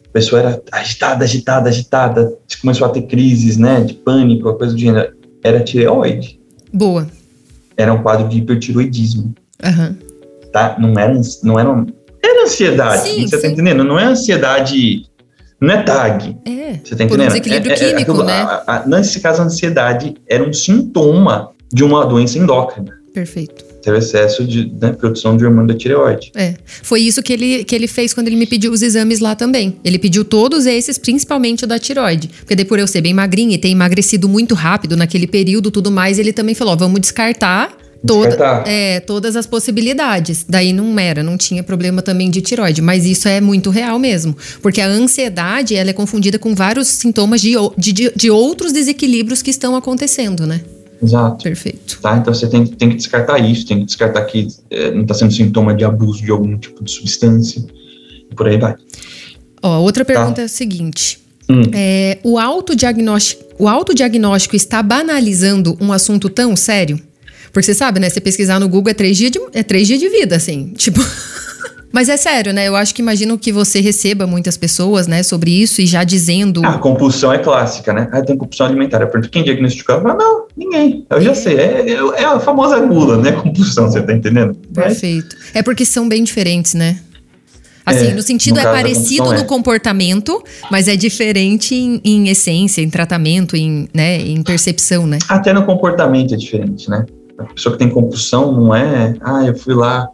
A pessoa era agitada, agitada, agitada, começou a ter crises, né, de pânico, coisa do gênero. Era tireoide. boa. Era um quadro de hipertiroidismo, Aham. tá? Não era, não era, era ansiedade, Sim, você tá sim. entendendo? Não é ansiedade, não é tag, É. você tá Por um entendendo? desequilíbrio É- é- é químico, aquilo- né? a- a- nesse caso, a ansiedade era um sintoma de uma doença endócrina. Perfeito. Teve excesso de né, produção de hormônio da tireoide. É. Foi isso que ele, que ele fez quando ele me pediu os exames lá também. Ele pediu todos esses, principalmente o da tiroide. Porque daí, por eu ser bem magrinha e ter emagrecido muito rápido naquele período tudo mais, ele também falou: ó, vamos descartar. Toda, é, todas as possibilidades. Daí não era, não tinha problema também de tiroide. Mas isso é muito real mesmo. Porque a ansiedade, ela é confundida com vários sintomas de, de, de outros desequilíbrios que estão acontecendo, né? Exato. Perfeito. Tá? Então você tem, tem que descartar isso, tem que descartar que é, não está sendo sintoma de abuso de algum tipo de substância e por aí vai. Ó, outra pergunta é a seguinte. Hum. É, o, autodiagnóstico, o autodiagnóstico está banalizando um assunto tão sério? Porque você sabe, né? Você pesquisar no Google é três dias de, é três dias de vida, assim. Tipo. Mas é sério, né? Eu acho que imagino que você receba muitas pessoas, né, sobre isso e já dizendo. Ah, a compulsão é clássica, né? Ah, tem compulsão alimentar. Eu pergunto quem diagnosticou? Ah, não, ninguém. Eu já sei. É, é- é a famosa gula, né? Compulsão, você tá entendendo? Mas, Perfeito. É porque são bem diferentes, né? Assim, É, no sentido no é parecido no é. comportamento, mas é diferente em, em essência, em tratamento, em, né, em percepção, né? até no comportamento é diferente, né? A pessoa que tem compulsão não é, ah, eu fui lá,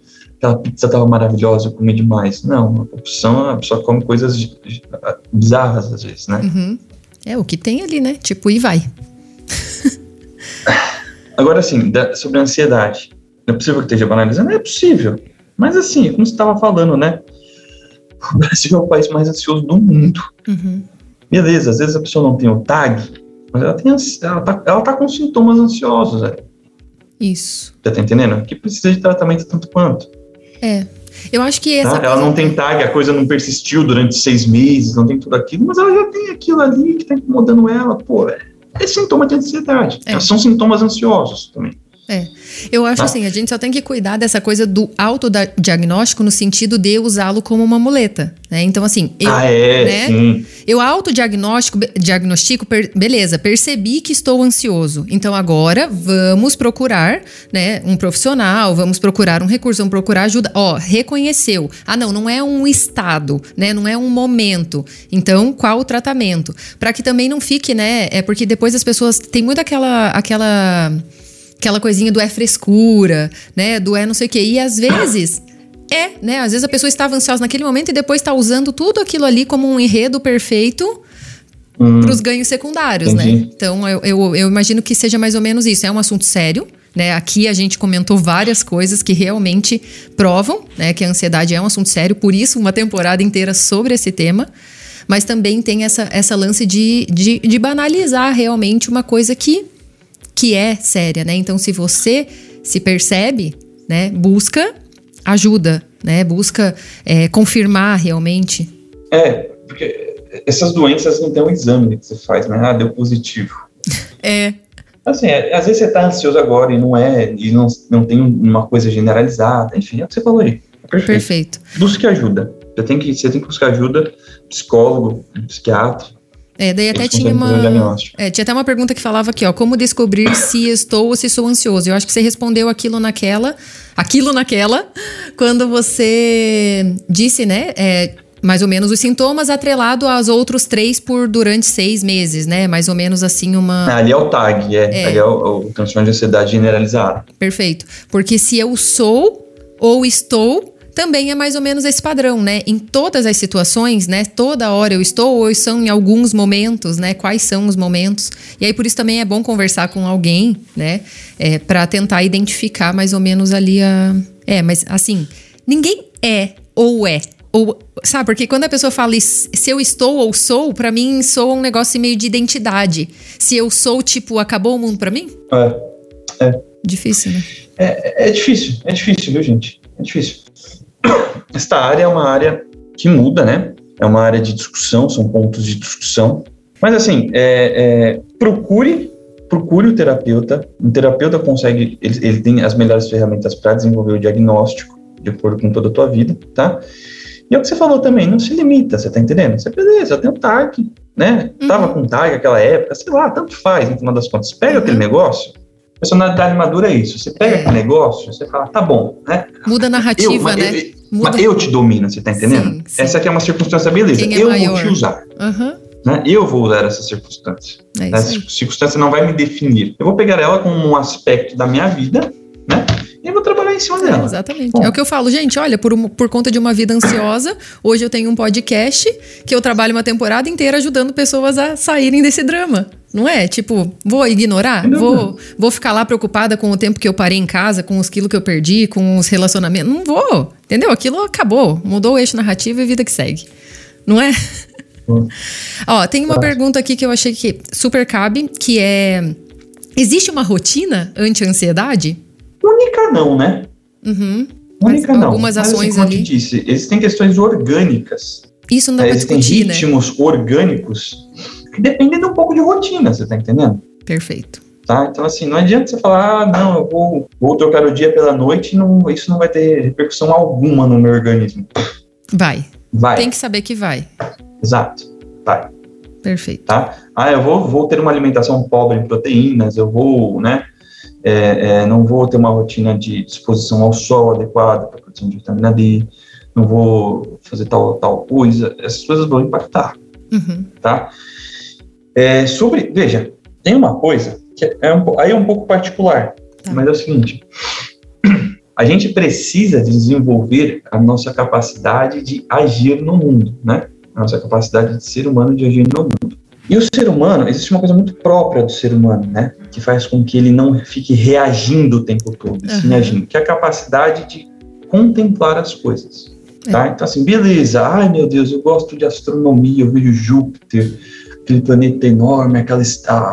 aquela pizza tava maravilhosa, eu comi demais. Não, a compulsão, a pessoa come coisas bizarras às vezes, né? Uhum. É o que tem ali, né? Tipo, e vai. Agora, assim, da- sobre a ansiedade. Não é possível que esteja banalizando? É possível. Mas, assim, como você estava falando, né? O Brasil é o país mais ansioso do mundo. Uhum. Beleza, às vezes a pessoa não tem o tag, mas ela, tem, ela, tá, ela tá com sintomas ansiosos. Né? Isso. Você tá entendendo? Que precisa de tratamento tanto quanto. É. Eu acho que essa. Tá? Ela não tem tag, a coisa não persistiu durante seis meses, não tem tudo aquilo, mas ela já tem aquilo ali que tá incomodando ela. Pô, é, é sintoma de ansiedade. É. São sintomas ansiosos também. Eu acho assim, a gente só tem que cuidar dessa coisa do autodiagnóstico no sentido de usá-lo como uma muleta, né? Então, assim, eu, ah, é, né? sim. Eu autodiagnóstico, diagnostico, per- beleza, percebi que estou ansioso. Então agora vamos procurar, né, um profissional, vamos procurar um recurso, vamos procurar ajuda. Ó, reconheceu. Ah, não, não é um estado, né, não é um momento. Então, qual o tratamento? Para que também não fique, né, é porque depois as pessoas tem muito aquela aquela aquela coisinha do é frescura, né, do é não sei o quê. E às vezes é, né? Às vezes a pessoa estava ansiosa naquele momento e depois está usando tudo aquilo ali como um enredo perfeito Hum, para os ganhos secundários, né? entendi. Então eu, eu, eu imagino que seja mais ou menos isso. É um assunto sério, né? Aqui a gente comentou várias coisas que realmente provam, né, que a ansiedade é um assunto sério. Por isso uma temporada inteira sobre esse tema. Mas também tem essa, essa lance de, de, de banalizar realmente uma coisa que que é séria, né? Então, se você se percebe, né, busca ajuda, né? Busca é, confirmar realmente. É, porque essas doenças não tem um exame que você faz, né? Ah, deu positivo. É. Assim, é, às vezes você tá ansioso agora e não é, e não, não tem uma coisa generalizada, enfim, é o que você falou aí. É perfeito. Perfeito. Busque ajuda. Você tem que, você tem que buscar ajuda, psicólogo, psiquiatra. É, daí até tinha uma. É, tinha até uma pergunta que falava aqui, ó. Como descobrir se estou ou se sou ansioso? Eu acho que você respondeu aquilo naquela. Aquilo naquela, quando você disse, né? é, mais ou menos os sintomas atrelado aos outros três por durante seis meses, né? Mais ou menos assim uma. Ah, ali é o TAG, é, É. ali é o, o transtorno de ansiedade generalizada. Perfeito. Porque se eu sou ou estou, também é mais ou menos esse padrão, né? Em todas as situações, né? Toda hora eu estou ou são em alguns momentos, né? Quais são os momentos? E aí por isso também é bom conversar com alguém, né? É, para tentar identificar mais ou menos ali a. É, mas assim, ninguém é ou é. Ou, sabe, porque quando a pessoa fala se eu estou ou sou, pra mim soa um negócio meio de identidade. Se eu sou, tipo, acabou o mundo pra mim? É, Difícil, né? é, é difícil, é difícil, viu, gente? É difícil. Esta área é uma área que muda, né? É uma área de discussão, são pontos de discussão. Mas assim, é, é, procure procure o terapeuta. Um terapeuta consegue, ele, ele tem as melhores ferramentas para desenvolver o diagnóstico, de acordo com toda a tua vida, tá? E é o que você falou também, não se limita, você tá entendendo? Você, beleza, eu tenho TARC, né? Uhum. Tava com TARC naquela época, sei lá, tanto faz, no final das contas. Pega uhum. aquele negócio, personalidade madura é isso. Você pega é. aquele negócio, você fala, tá bom, né? Muda a narrativa, eu, né? Eu, Muda. eu te domino, você tá entendendo? Sim, sim. Essa aqui é uma circunstância, beleza. É eu maior? vou te usar. Uhum. Né? Eu vou usar essa circunstância. É essa circunstância não vai me definir. Eu vou pegar ela como um aspecto da minha vida, né? E vou trabalhar em cima dela. É, exatamente. Bom. É o que eu falo, gente. Olha, por, por conta de uma vida ansiosa, hoje eu tenho um podcast que eu trabalho uma temporada inteira ajudando pessoas a saírem desse drama. Não é? Tipo, vou ignorar? Vou, vou ficar lá preocupada com o tempo que eu parei em casa, com os quilos que eu perdi, com os relacionamentos. Não vou. Entendeu? Aquilo acabou. Mudou o eixo narrativo e vida que segue. Não é? Ó, tem uma pergunta aqui que eu achei que super cabe, que é: existe uma rotina anti-ansiedade? Única não, né? Uhum. Única Mas não. Algumas Mas, ações assim, como ali. Eu te disse, existem questões orgânicas. Isso não dá é, pra existem discutir, né? ritmos orgânicos que dependem de um pouco de rotina, você tá entendendo? Perfeito. Tá? Então, assim, não adianta você falar, ah, não, eu vou, vou trocar o dia pela noite não, isso não vai ter repercussão alguma no meu organismo. Vai. Vai. Tem que saber que vai. Exato. Vai. Perfeito. Tá? Ah, eu vou, vou ter uma alimentação pobre em proteínas, eu vou, né? É, é, não vou ter uma rotina de exposição ao sol adequada para produção de vitamina D, não vou fazer tal, tal coisa, essas coisas vão impactar, Uhum. tá? É, sobre, veja, tem uma coisa que é um, aí é um pouco particular, Tá. mas é o seguinte, a gente precisa desenvolver a nossa capacidade de agir no mundo, né? A nossa capacidade de ser humano de agir no mundo. E o ser humano, existe uma coisa muito própria do ser humano, né? Que faz com que ele não fique reagindo o tempo todo, sim Uhum. agindo, que é a capacidade de contemplar as coisas. Tá? Então, assim, beleza, ai meu Deus, eu gosto de astronomia, eu vejo Júpiter, aquele planeta enorme, aquela,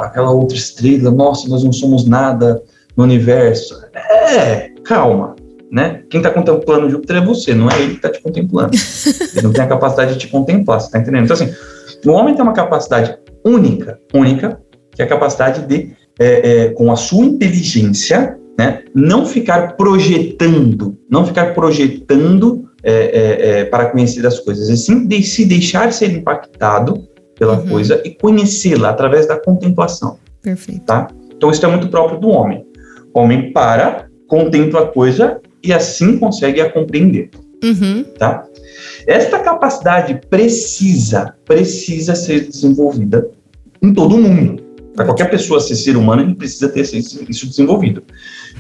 aquela outra estrela, nossa, nós não somos nada no universo. É, calma, né? Quem está contemplando Júpiter é você, não é ele que está te contemplando. ele não tem a capacidade de te contemplar, você está entendendo? Então, assim, o homem tem uma capacidade única, única, que é a capacidade de, é, é, com a sua inteligência, né, não ficar projetando, não ficar projetando é, é, é, para conhecer as coisas, e sim de se deixar ser impactado pela Uhum. coisa e conhecê-la através da contemplação. Perfeito. Tá? Então isso é muito próprio do homem. O homem para, contempla a coisa e assim consegue a compreender. Uhum. Tá? Esta capacidade precisa, precisa ser desenvolvida em todo mundo. Para qualquer pessoa ser ser humano, ele precisa ter isso desenvolvido.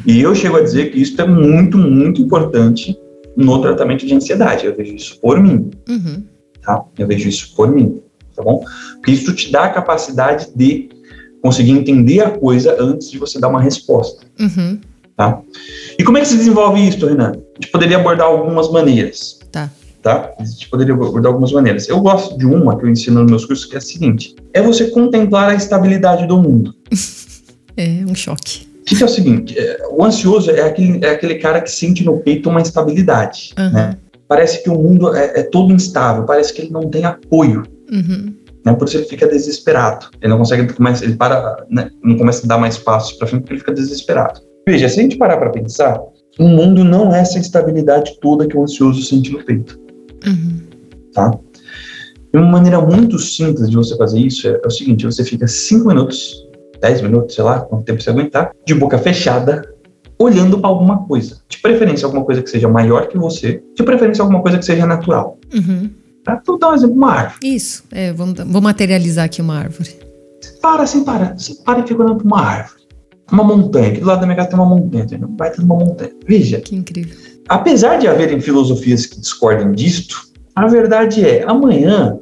E eu chego a dizer que isso é muito, muito importante no tratamento de ansiedade. Eu vejo isso por mim, Uhum. tá? Eu vejo isso por mim, tá bom? Porque isso te dá a capacidade de conseguir entender a coisa antes de você dar uma resposta. Uhum. Tá? E como é que se desenvolve isso, Renan? A gente poderia abordar algumas maneiras. Tá. Tá? A gente poderia abordar algumas maneiras. Eu gosto de uma que eu ensino nos meus cursos, que é a seguinte: é você contemplar a estabilidade do mundo. É um choque. O que, que é o seguinte? é, O ansioso é aquele, é aquele cara que sente no peito uma instabilidade. Uhum. Né? Parece que o mundo é, é todo instável, parece que ele não tem apoio. Uhum. Né? Por isso ele fica desesperado. Ele não consegue, ele começa, ele para, né? não começa a dar mais passos para frente porque ele fica desesperado. Veja, se a gente parar para pensar, o mundo não é essa instabilidade toda que o ansioso sente no peito. Uhum. tá? E uma maneira muito simples de você fazer isso é, é o seguinte: você fica 5 minutos, 10 minutos, sei lá, quanto tempo você aguentar, de boca fechada, olhando para alguma coisa. De preferência, alguma coisa que seja maior que você, de preferência, alguma coisa que seja natural. Uhum. Tá? Dar um exemplo: uma árvore. Isso. É, vamos, vou materializar aqui uma árvore. Para, assim, para. Você para e fica olhando para uma árvore. Uma montanha. Aqui do lado da minha casa tem uma montanha. Tem vai ter uma montanha. Veja, Que incrível. apesar de haverem filosofias que discordam disto, a verdade é, amanhã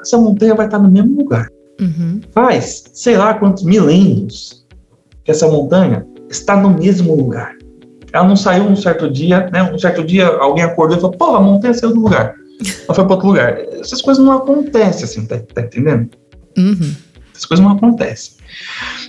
essa montanha vai estar no mesmo lugar. Uhum. Faz, sei lá quantos milênios que essa montanha está no mesmo lugar. Ela não saiu um certo dia, né? Um certo dia alguém acordou e falou, pô, a montanha saiu do lugar. Ela foi para outro lugar. Essas coisas não acontecem assim, tá, tá entendendo? Uhum. Essas coisas não acontecem.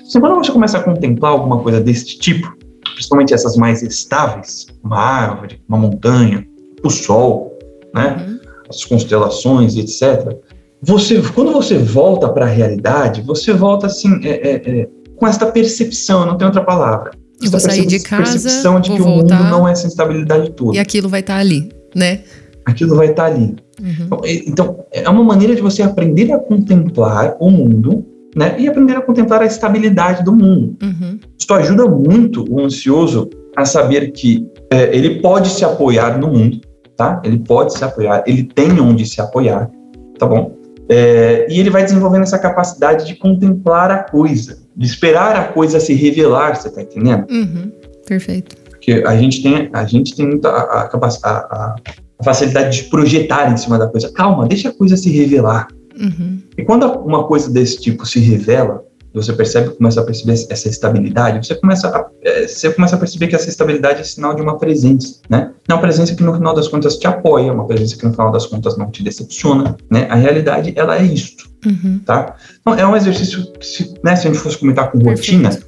Então, quando você começa a contemplar alguma coisa deste tipo, principalmente essas mais estáveis, uma árvore, uma montanha, o sol, né? Uhum. as constelações, etc. você, quando você volta para a realidade, você volta assim, é, é, é, com esta percepção, não tem outra palavra. Eu vou sair de casa, percepção de que voltar, o mundo não é essa instabilidade toda. E aquilo vai estar tá ali, né? Aquilo vai estar ali. Uhum. Então, então, é uma maneira de você aprender a contemplar o mundo, né? E aprender a contemplar a estabilidade do mundo. Uhum. Isso ajuda muito o ansioso a saber que é, ele pode se apoiar no mundo, tá? Ele pode se apoiar, ele tem onde se apoiar, tá bom? É, e ele vai desenvolvendo essa capacidade de contemplar a coisa, de esperar a coisa se revelar, você tá entendendo? Uhum. Perfeito. Porque a gente tem, a gente tem muita a, a, a, a facilidade de projetar em cima da coisa. Calma, deixa a coisa se revelar. Uhum. E quando uma coisa desse tipo se revela, você percebe, começa a perceber essa estabilidade, você começa a, é, você começa a perceber que essa estabilidade é sinal de uma presença, né? É uma presença que no final das contas te apoia, uma presença que no final das contas não te decepciona, né? A realidade, ela é isto, uhum. tá? Então, é um exercício que, se, né, se a gente fosse comentar com rotina, Perfeito.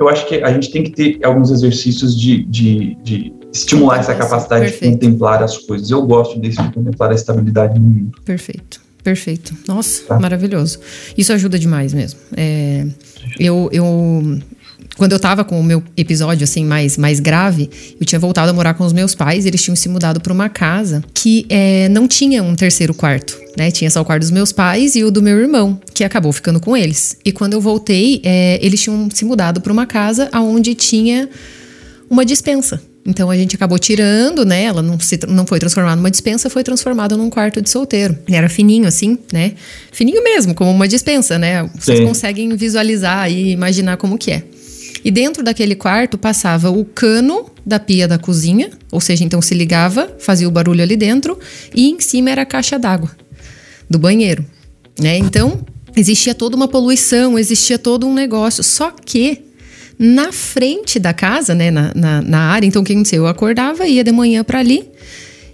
eu acho que a gente tem que ter alguns exercícios de, de, de estimular essa capacidade Perfeito. de contemplar as coisas. Eu gosto desse de contemplar a estabilidade no mundo. Perfeito. Perfeito. Nossa, tá. maravilhoso. Isso ajuda demais mesmo. É, eu, eu quando eu tava com o meu episódio assim mais, mais grave, eu tinha voltado a morar com os meus pais, eles tinham se mudado para uma casa que é, não tinha um terceiro quarto, né? Tinha só o quarto dos meus pais e o do meu irmão, que acabou ficando com eles. E quando eu voltei, é, eles tinham se mudado para uma casa onde tinha uma dispensa. Então a gente acabou tirando, né? Ela não, se, não foi transformada numa dispensa, foi transformada num quarto de solteiro. Ele era fininho, assim, né? Fininho mesmo, como uma dispensa, né? Vocês Sim. conseguem visualizar e imaginar como que é. E dentro daquele quarto passava o cano da pia da cozinha, ou seja, então se ligava, fazia o barulho ali dentro, e em cima era a caixa d'água do banheiro, né? Então existia toda uma poluição, existia todo um negócio. Só que na frente da casa, né, na, na, na área. Então, o que aconteceu? Eu acordava, ia de manhã para ali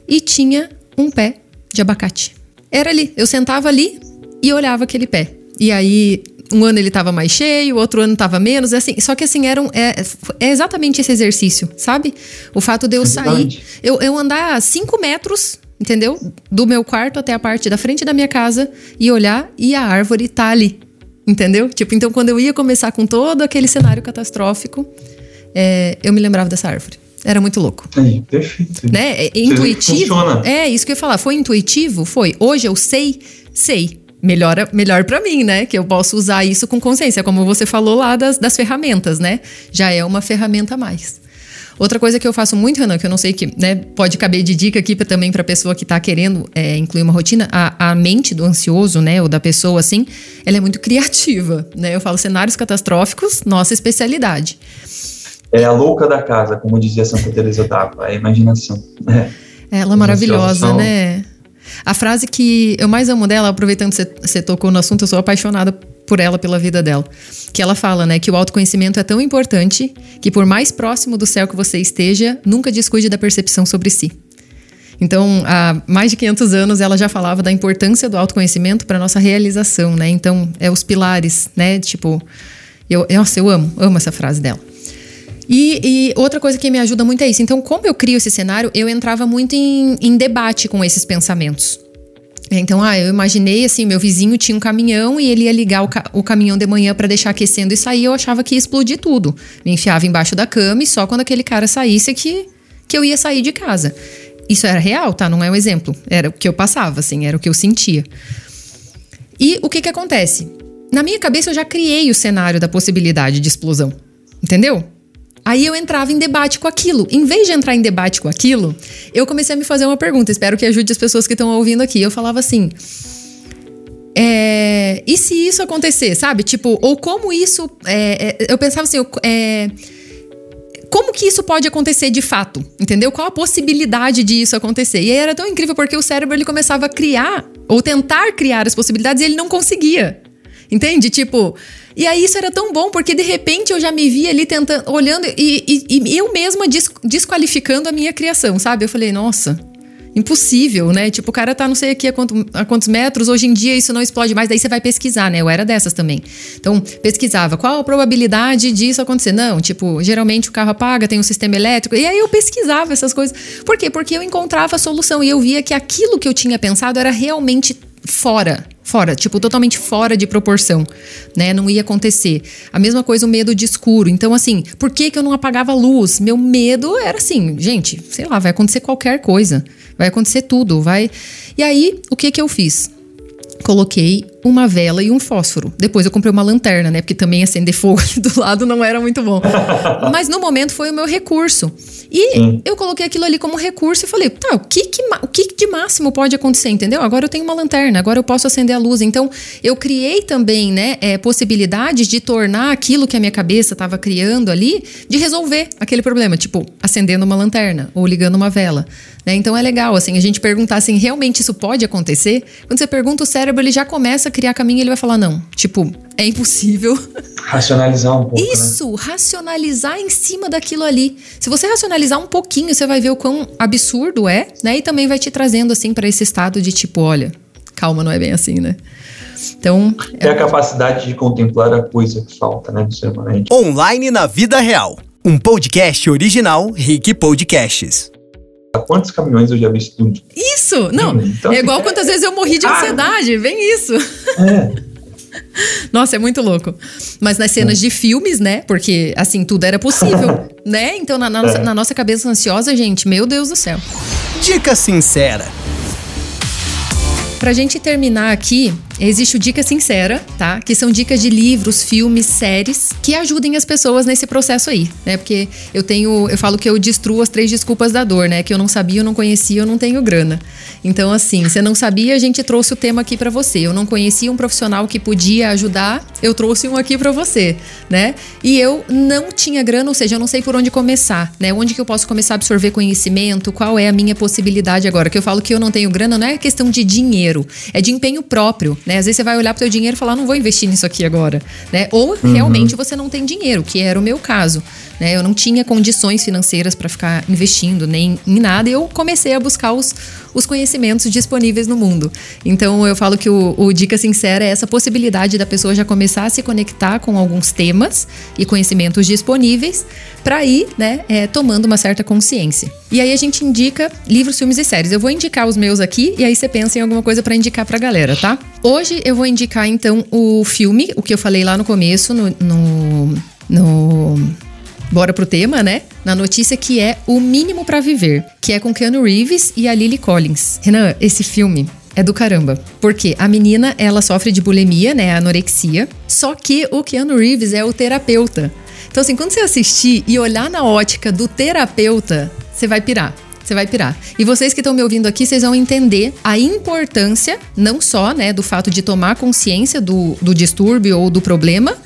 e tinha um pé de abacate. Era ali. Eu sentava ali e olhava aquele pé. E aí, um ano ele estava mais cheio, outro ano estava menos, assim. Só que assim, era um, é, é, exatamente esse exercício, sabe? O fato de eu sair, eu, eu andar cinco metros, entendeu? Do meu quarto até a parte da frente da minha casa e olhar e a árvore tá ali. Entendeu? Tipo, então quando eu ia começar com todo aquele cenário catastrófico, é, eu me lembrava dessa árvore. Era muito louco. É, perfeito. Né? É, intuitivo. Funciona. É, isso que eu ia falar. Foi intuitivo? Foi. Hoje eu sei, sei. Melhor, melhor para mim, né? Que eu posso usar isso com consciência, como você falou lá das, das ferramentas, né? Já é uma ferramenta a mais. Outra coisa que eu faço muito, Renan, que eu não sei que né, pode caber de dica aqui pra, também para pessoa que está querendo é, incluir uma rotina, a, a, mente do ansioso, né, ou da pessoa assim, ela é muito criativa, né? Eu falo cenários catastróficos, nossa especialidade. É a louca da casa, como dizia Santa Teresa d'Ávila, é a imaginação. É. Ela é maravilhosa, né? A frase que eu mais amo dela, aproveitando que você tocou no assunto, eu sou apaixonada por ela, pela vida dela. Que ela fala, né, que o autoconhecimento é tão importante que por mais próximo do céu que você esteja, nunca descuide da percepção sobre si. Então, há mais de 500 anos ela já falava da importância do autoconhecimento para nossa realização, né? Então, é os pilares, né? Tipo, eu, nossa, eu amo, amo essa frase dela. E, e, outra coisa que me ajuda muito é isso. Então, como eu crio esse cenário, eu entrava muito em, em debate com esses pensamentos. Então, ah, eu imaginei assim, meu vizinho tinha um caminhão e ele ia ligar o, ca o caminhão de manhã para deixar aquecendo e sair, eu achava que ia explodir tudo. Me enfiava embaixo da cama e só quando aquele cara saísse que, que eu ia sair de casa. Isso era real, tá? Não é um exemplo. Era o que eu passava, assim, era o que eu sentia. E o que que acontece? Na minha cabeça eu já criei o cenário da possibilidade de explosão. Entendeu? Aí eu entrava em debate com aquilo. Em vez de entrar em debate com aquilo, eu comecei a me fazer uma pergunta. Espero que ajude as pessoas que estão ouvindo aqui. Eu falava assim. É, e se isso acontecer, sabe? Tipo, ou como isso. É, é, eu pensava assim, é, como que isso pode acontecer de fato? Entendeu? Qual a possibilidade de isso acontecer? E aí era tão incrível porque o cérebro ele começava a criar, ou tentar criar as possibilidades e ele não conseguia. Entende? Tipo, e aí isso era tão bom, porque de repente eu já me via ali tentando, olhando e, e, e eu mesma desqualificando a minha criação, sabe? Eu falei, nossa, impossível, né? Tipo, o cara tá não sei aqui a, quanto, a, quantos metros, hoje em dia isso não explode mais, daí você vai pesquisar, né? Eu era dessas também. Então, pesquisava qual a probabilidade disso acontecer. Não, tipo, geralmente o carro apaga, tem um sistema elétrico. E aí eu pesquisava essas coisas. Por quê? Porque eu encontrava a solução e eu via que aquilo que eu tinha pensado era realmente fora fora, tipo, totalmente fora de proporção, né? Não ia acontecer. A mesma coisa o medo de escuro. Então, assim, por que, que eu não apagava a luz? Meu medo era assim, gente, sei lá, vai acontecer qualquer coisa. Vai acontecer tudo, vai. E aí, o que que eu fiz? Coloquei uma vela e um fósforo. Depois eu comprei uma lanterna, né? Porque também acender fogo ali do lado não era muito bom. Mas no momento foi o meu recurso. E eu coloquei aquilo ali como recurso e falei, tá, o que, que, o que de máximo pode acontecer, entendeu? Agora eu tenho uma lanterna, agora eu posso acender a luz. Então, eu criei também, né, é, possibilidades de tornar aquilo que a minha cabeça estava criando ali, de resolver aquele problema, tipo, acendendo uma lanterna ou ligando uma vela. Né? Então é legal, assim, a gente perguntar assim, realmente isso pode acontecer? Quando você pergunta, o cérebro ele já começa a criar caminho ele vai falar, não, tipo, é impossível. Racionalizar um pouco. Né? Isso, né? racionalizar em cima daquilo ali. Se você racionalizar um pouquinho, você vai ver o quão absurdo é, né? E também vai te trazendo assim para esse estado de tipo, olha, calma, não é bem assim, né? Então. É a capacidade de contemplar a coisa que falta, né, do ser humano. Online na vida real. Um podcast original Rick Podcasts. Quantos caminhões eu já vi explodindo? Isso! Não, hum, então, é igual quantas vezes eu morri de ah! ansiedade, vem isso. É. Nossa, é muito louco. Mas nas cenas de filmes, né? Porque, assim, tudo era possível, né? Então, na, na, nossa, é. na nossa cabeça ansiosa, gente, meu Deus do céu. Dica sincera. Pra gente terminar aqui, existe o Dica Sincera, tá? Que são dicas de livros, filmes, séries que ajudem as pessoas nesse processo aí, né? Porque eu tenho, eu falo que eu destruo as três desculpas da dor, né? Que eu não sabia, eu não conhecia, eu não tenho grana. Então, assim, você não sabia, a gente trouxe o tema aqui para você. Eu não conhecia um profissional que podia ajudar, eu trouxe um aqui para você, né? E eu não tinha grana, ou seja, eu não sei por onde começar, né? Onde que eu posso começar a absorver conhecimento? Qual é a minha possibilidade agora? Que eu falo que eu não tenho grana, não é questão de dinheiro, é de empenho próprio, né? Às vezes você vai olhar para o seu dinheiro e falar, não vou investir nisso aqui agora, né? Ou uhum. realmente você não tem dinheiro, que era o meu caso. Né? Eu não tinha condições financeiras para ficar investindo nem em nada e eu comecei a buscar os, os conhecimentos disponíveis no mundo. Então eu falo que o, o Dica Sincera é essa possibilidade da pessoa já começar a se conectar com alguns temas e conhecimentos disponíveis para ir né, é, tomando uma certa consciência. E aí a gente indica livros, filmes e séries. Eu vou indicar os meus aqui e aí você pensa em alguma coisa para indicar para a galera, tá? Hoje eu vou indicar então o filme, o que eu falei lá no começo, no, no, no Bora pro tema, né? Na notícia que é O Mínimo para Viver, que é com Keanu Reeves e a Lily Collins. Renan, esse filme é do caramba. Porque a menina, ela sofre de bulimia, né? Anorexia. Só que o Keanu Reeves é o terapeuta. Então, assim, quando você assistir e olhar na ótica do terapeuta, você vai pirar. Você vai pirar. E vocês que estão me ouvindo aqui, vocês vão entender a importância, não só, né, do fato de tomar consciência do, do distúrbio ou do problema,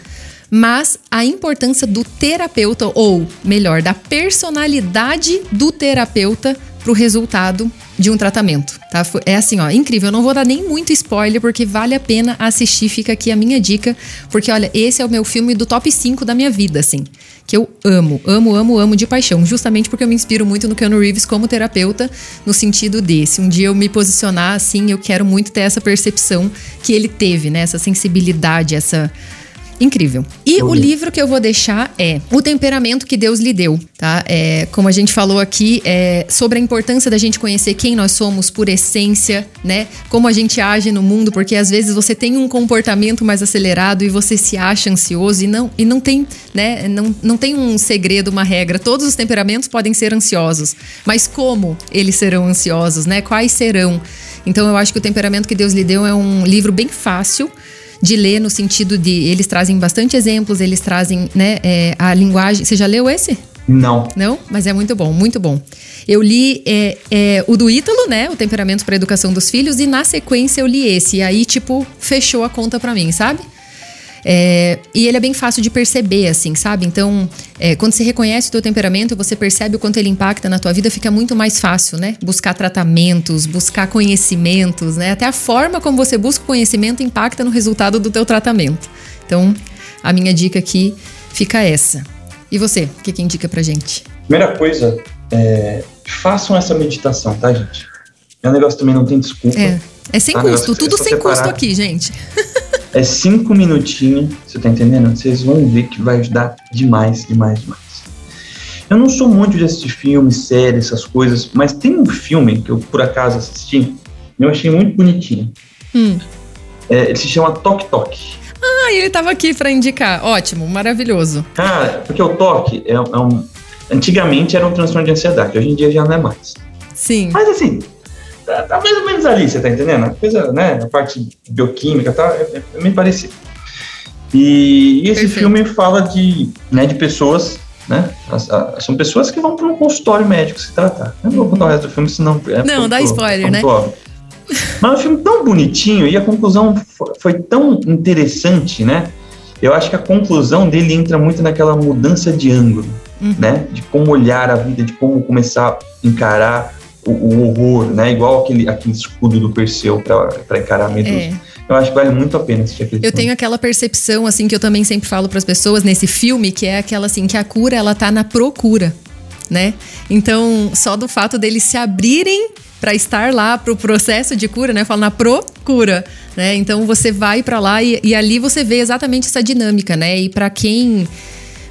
mas a importância do terapeuta, ou melhor, da personalidade do terapeuta para o resultado de um tratamento, tá? É assim, ó, incrível. Eu não vou dar nem muito spoiler porque vale a pena assistir. Fica aqui a minha dica, porque olha, esse é o meu filme do top 5 da minha vida, assim, que eu amo, amo, amo, amo de paixão, justamente porque eu me inspiro muito no Keanu Reeves como terapeuta, no sentido desse. Um dia eu me posicionar assim, eu quero muito ter essa percepção que ele teve, né? Essa sensibilidade, essa incrível. E o livro que eu vou deixar é O Temperamento que Deus lhe deu, tá? É, como a gente falou aqui, é sobre a importância da gente conhecer quem nós somos por essência, né? Como a gente age no mundo, porque às vezes você tem um comportamento mais acelerado e você se acha ansioso e não, e não tem, né? Não, não tem um segredo, uma regra. Todos os temperamentos podem ser ansiosos, mas como eles serão ansiosos, né? Quais serão? Então eu acho que o temperamento que Deus lhe deu é um livro bem fácil de ler no sentido de eles trazem bastante exemplos, eles trazem né, é, a linguagem. Você já leu esse? Não. Não? Mas é muito bom, muito bom. Eu li é, é, o do Ítalo, né? O Temperamento para a Educação dos Filhos, e na sequência eu li esse. E aí, tipo, fechou a conta para mim, sabe? É, e ele é bem fácil de perceber, assim, sabe? Então, é, quando você reconhece o teu temperamento, você percebe o quanto ele impacta na tua vida, fica muito mais fácil, né? Buscar tratamentos, buscar conhecimentos, né? Até a forma como você busca o conhecimento impacta no resultado do teu tratamento. Então, a minha dica aqui fica essa. E você, o que, que indica pra gente? Primeira coisa, é, façam essa meditação, tá, gente? É um negócio também não tem desculpa. É, é sem tá? custo, tudo sem custo aqui, gente. É cinco minutinhos, você tá entendendo? Vocês vão ver que vai ajudar demais, demais, demais. Eu não sou muito de assistir filmes, séries, essas coisas, mas tem um filme que eu por acaso assisti e eu achei muito bonitinho. Hum. É, ele se chama Tok Tok. Ah, ele estava aqui para indicar. Ótimo, maravilhoso. Cara, porque o toque é, é um. Antigamente era um transtorno de ansiedade, hoje em dia já não é mais. Sim. Mas assim, tá, tá mais ou menos ali, você tá entendendo? A coisa, né? A parte bioquímica tá, é, é meio parecido. E, e esse Perfeito. filme fala de, né, de pessoas né? As, as, são pessoas que vão para um consultório médico se tratar. Eu não vou contar o resto do filme, senão. É não, dá spoiler, né? Óbvio. Mas é um filme tão bonitinho e a conclusão foi, foi tão interessante, né? Eu acho que a conclusão dele entra muito naquela mudança de ângulo, uhum. né? De como olhar a vida, de como começar a encarar o, o horror, né? Igual aquele, aquele escudo do Perseu para encarar a Medusa. É. Eu acho que vale muito a pena assistir aquele Eu tenho aquela percepção, assim, que eu também sempre falo para as pessoas nesse filme, que é aquela, assim, que a cura, ela tá na procura, né? Então, só do fato deles se abrirem para estar lá para o processo de cura, né? Fala na procura, né? Então você vai para lá e, e, ali você vê exatamente essa dinâmica, né? E para quem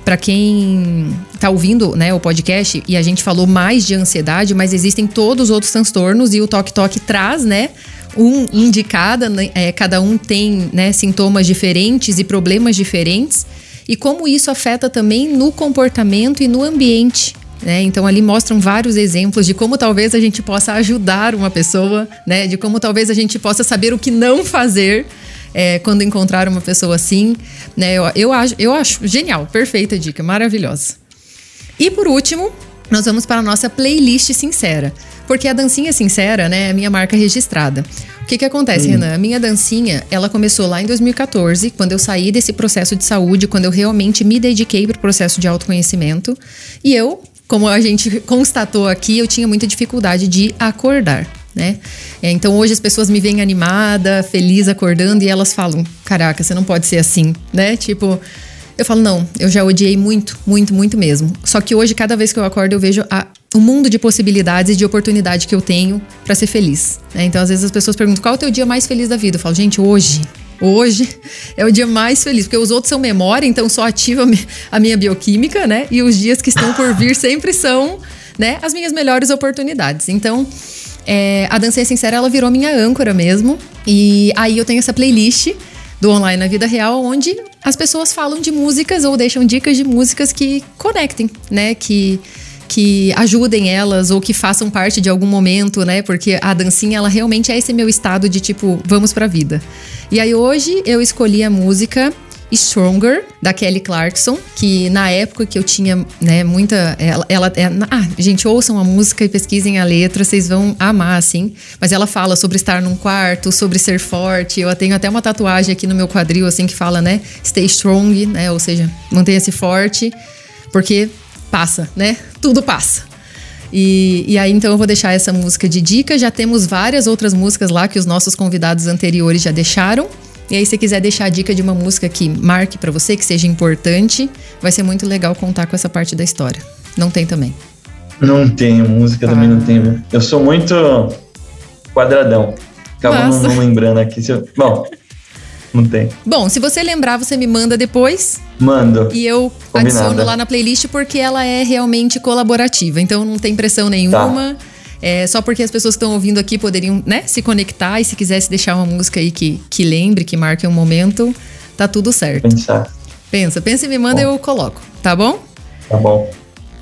para quem está ouvindo né, o podcast, e a gente falou mais de ansiedade, mas existem todos os outros transtornos e o Toque Toque traz, né? Um indicada, né, é, cada um tem né, sintomas diferentes e problemas diferentes, e como isso afeta também no comportamento e no ambiente né? Então ali mostram vários exemplos de como talvez a gente possa ajudar uma pessoa, né? De como talvez a gente possa saber o que não fazer é, quando encontrar uma pessoa assim. Né? Eu, eu, acho, eu acho genial, perfeita dica, maravilhosa. E por último, nós vamos para a nossa playlist sincera. Porque a dancinha sincera, né, é a minha marca registrada. O que que acontece, hum. Renan? A minha dancinha, ela começou lá em 2014, quando eu saí desse processo de saúde, quando eu realmente me dediquei para o processo de autoconhecimento. E eu como a gente constatou aqui, eu tinha muita dificuldade de acordar. Né? É, então hoje as pessoas me veem animada, feliz acordando e elas falam: "Caraca, você não pode ser assim", né? Tipo, eu falo: "Não, eu já odiei muito, muito, muito mesmo". Só que hoje cada vez que eu acordo eu vejo a, o mundo de possibilidades e de oportunidade que eu tenho para ser feliz. Né? Então às vezes as pessoas perguntam: "Qual é o teu dia mais feliz da vida?". Eu falo: "Gente, hoje, Hoje é o dia mais feliz, porque os outros são memória, então só ativa a minha bioquímica, né? E os dias que estão por vir sempre são, né, as minhas melhores oportunidades. Então, é, a Dança Sincera, ela virou minha âncora mesmo. E aí eu tenho essa playlist do Online na Vida Real, onde as pessoas falam de músicas ou deixam dicas de músicas que conectem, né? Que que ajudem elas ou que façam parte de algum momento, né? Porque a dancinha, ela realmente é esse meu estado de tipo, vamos pra vida. E aí hoje eu escolhi a música Stronger, da Kelly Clarkson, que na época que eu tinha, né, muita. Ela, ela é, ah, gente, ouçam a música e pesquisem a letra, vocês vão amar, assim. Mas ela fala sobre estar num quarto, sobre ser forte. Eu tenho até uma tatuagem aqui no meu quadril, assim, que fala, né, stay strong, né, ou seja, mantenha-se forte, porque passa, né? Tudo passa. E, e, aí, então, eu vou deixar essa música de dica. Já temos várias outras músicas lá que os nossos convidados anteriores já deixaram. E aí, se quiser deixar a dica de uma música que marque para você, que seja importante, vai ser muito legal contar com essa parte da história. Não tem também? Não tenho, música ah. também não tenho. Eu sou muito quadradão. Acaba não, não, lembrando aqui. Bom, não tem. Bom, se você lembrar, você me manda depois. Mando. E eu Combinado. adiciono lá na playlist porque ela é realmente colaborativa. Então não tem pressão nenhuma. Tá. É, só porque as pessoas que estão ouvindo aqui poderiam né, se conectar e se quisesse deixar uma música aí que, que lembre, que marque um momento, tá tudo certo. Pensar. Pensa, pensa e me manda e eu coloco, tá bom? Tá bom.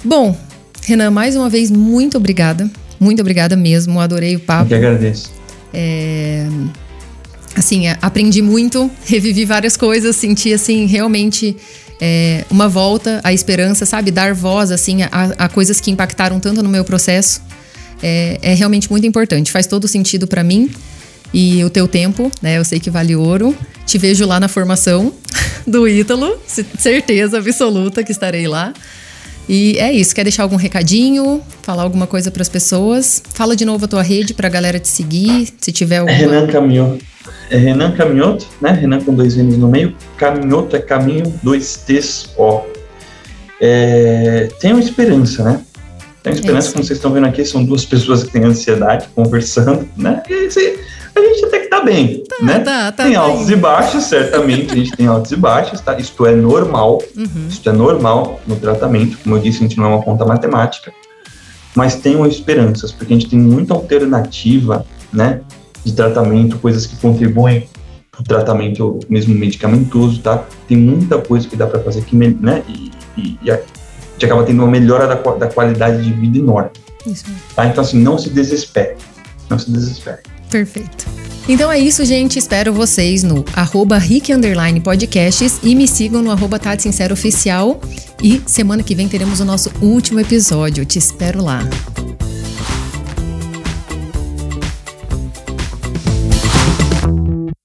Bom, Renan, mais uma vez, muito obrigada. Muito obrigada mesmo, adorei o papo. Eu que agradeço. É assim, aprendi muito, revivi várias coisas, senti, assim, realmente é, uma volta à esperança, sabe? Dar voz, assim, a, a coisas que impactaram tanto no meu processo. É, é realmente muito importante, faz todo sentido para mim. E o teu tempo, né? Eu sei que vale ouro. Te vejo lá na formação do Ítalo, certeza absoluta que estarei lá. E é isso. Quer deixar algum recadinho? Falar alguma coisa para as pessoas? Fala de novo a tua rede para a galera te seguir, se tiver alguma... Renan Caminho é Renan Caminhoto, né? Renan com dois N's no meio. Caminhoto é caminho, dois T's, ó. É, tenham esperança, né? Tenham esperança, como vocês estão vendo aqui, são duas pessoas que têm ansiedade conversando, né? E assim, a gente até que tá bem, tá, né? Tá, tá, tem tá altos e baixos, certamente, a gente tem altos e baixos, tá? Isto é normal, uhum. isto é normal no tratamento. Como eu disse, a gente não é uma conta matemática. Mas tenham esperanças, porque a gente tem muita alternativa, né? de tratamento, coisas que contribuem para o tratamento mesmo medicamentoso, tá? Tem muita coisa que dá para fazer que, né? E, e, e, a gente acaba tendo uma melhora da, da qualidade de vida enorme. Isso. Tá? Então, assim, não se desespere. Não se desespere. Perfeito. Então é isso, gente. Espero vocês no arroba Podcasts e me sigam no arroba Tati Sincero Oficial. E semana que vem teremos o nosso último episódio. te espero lá.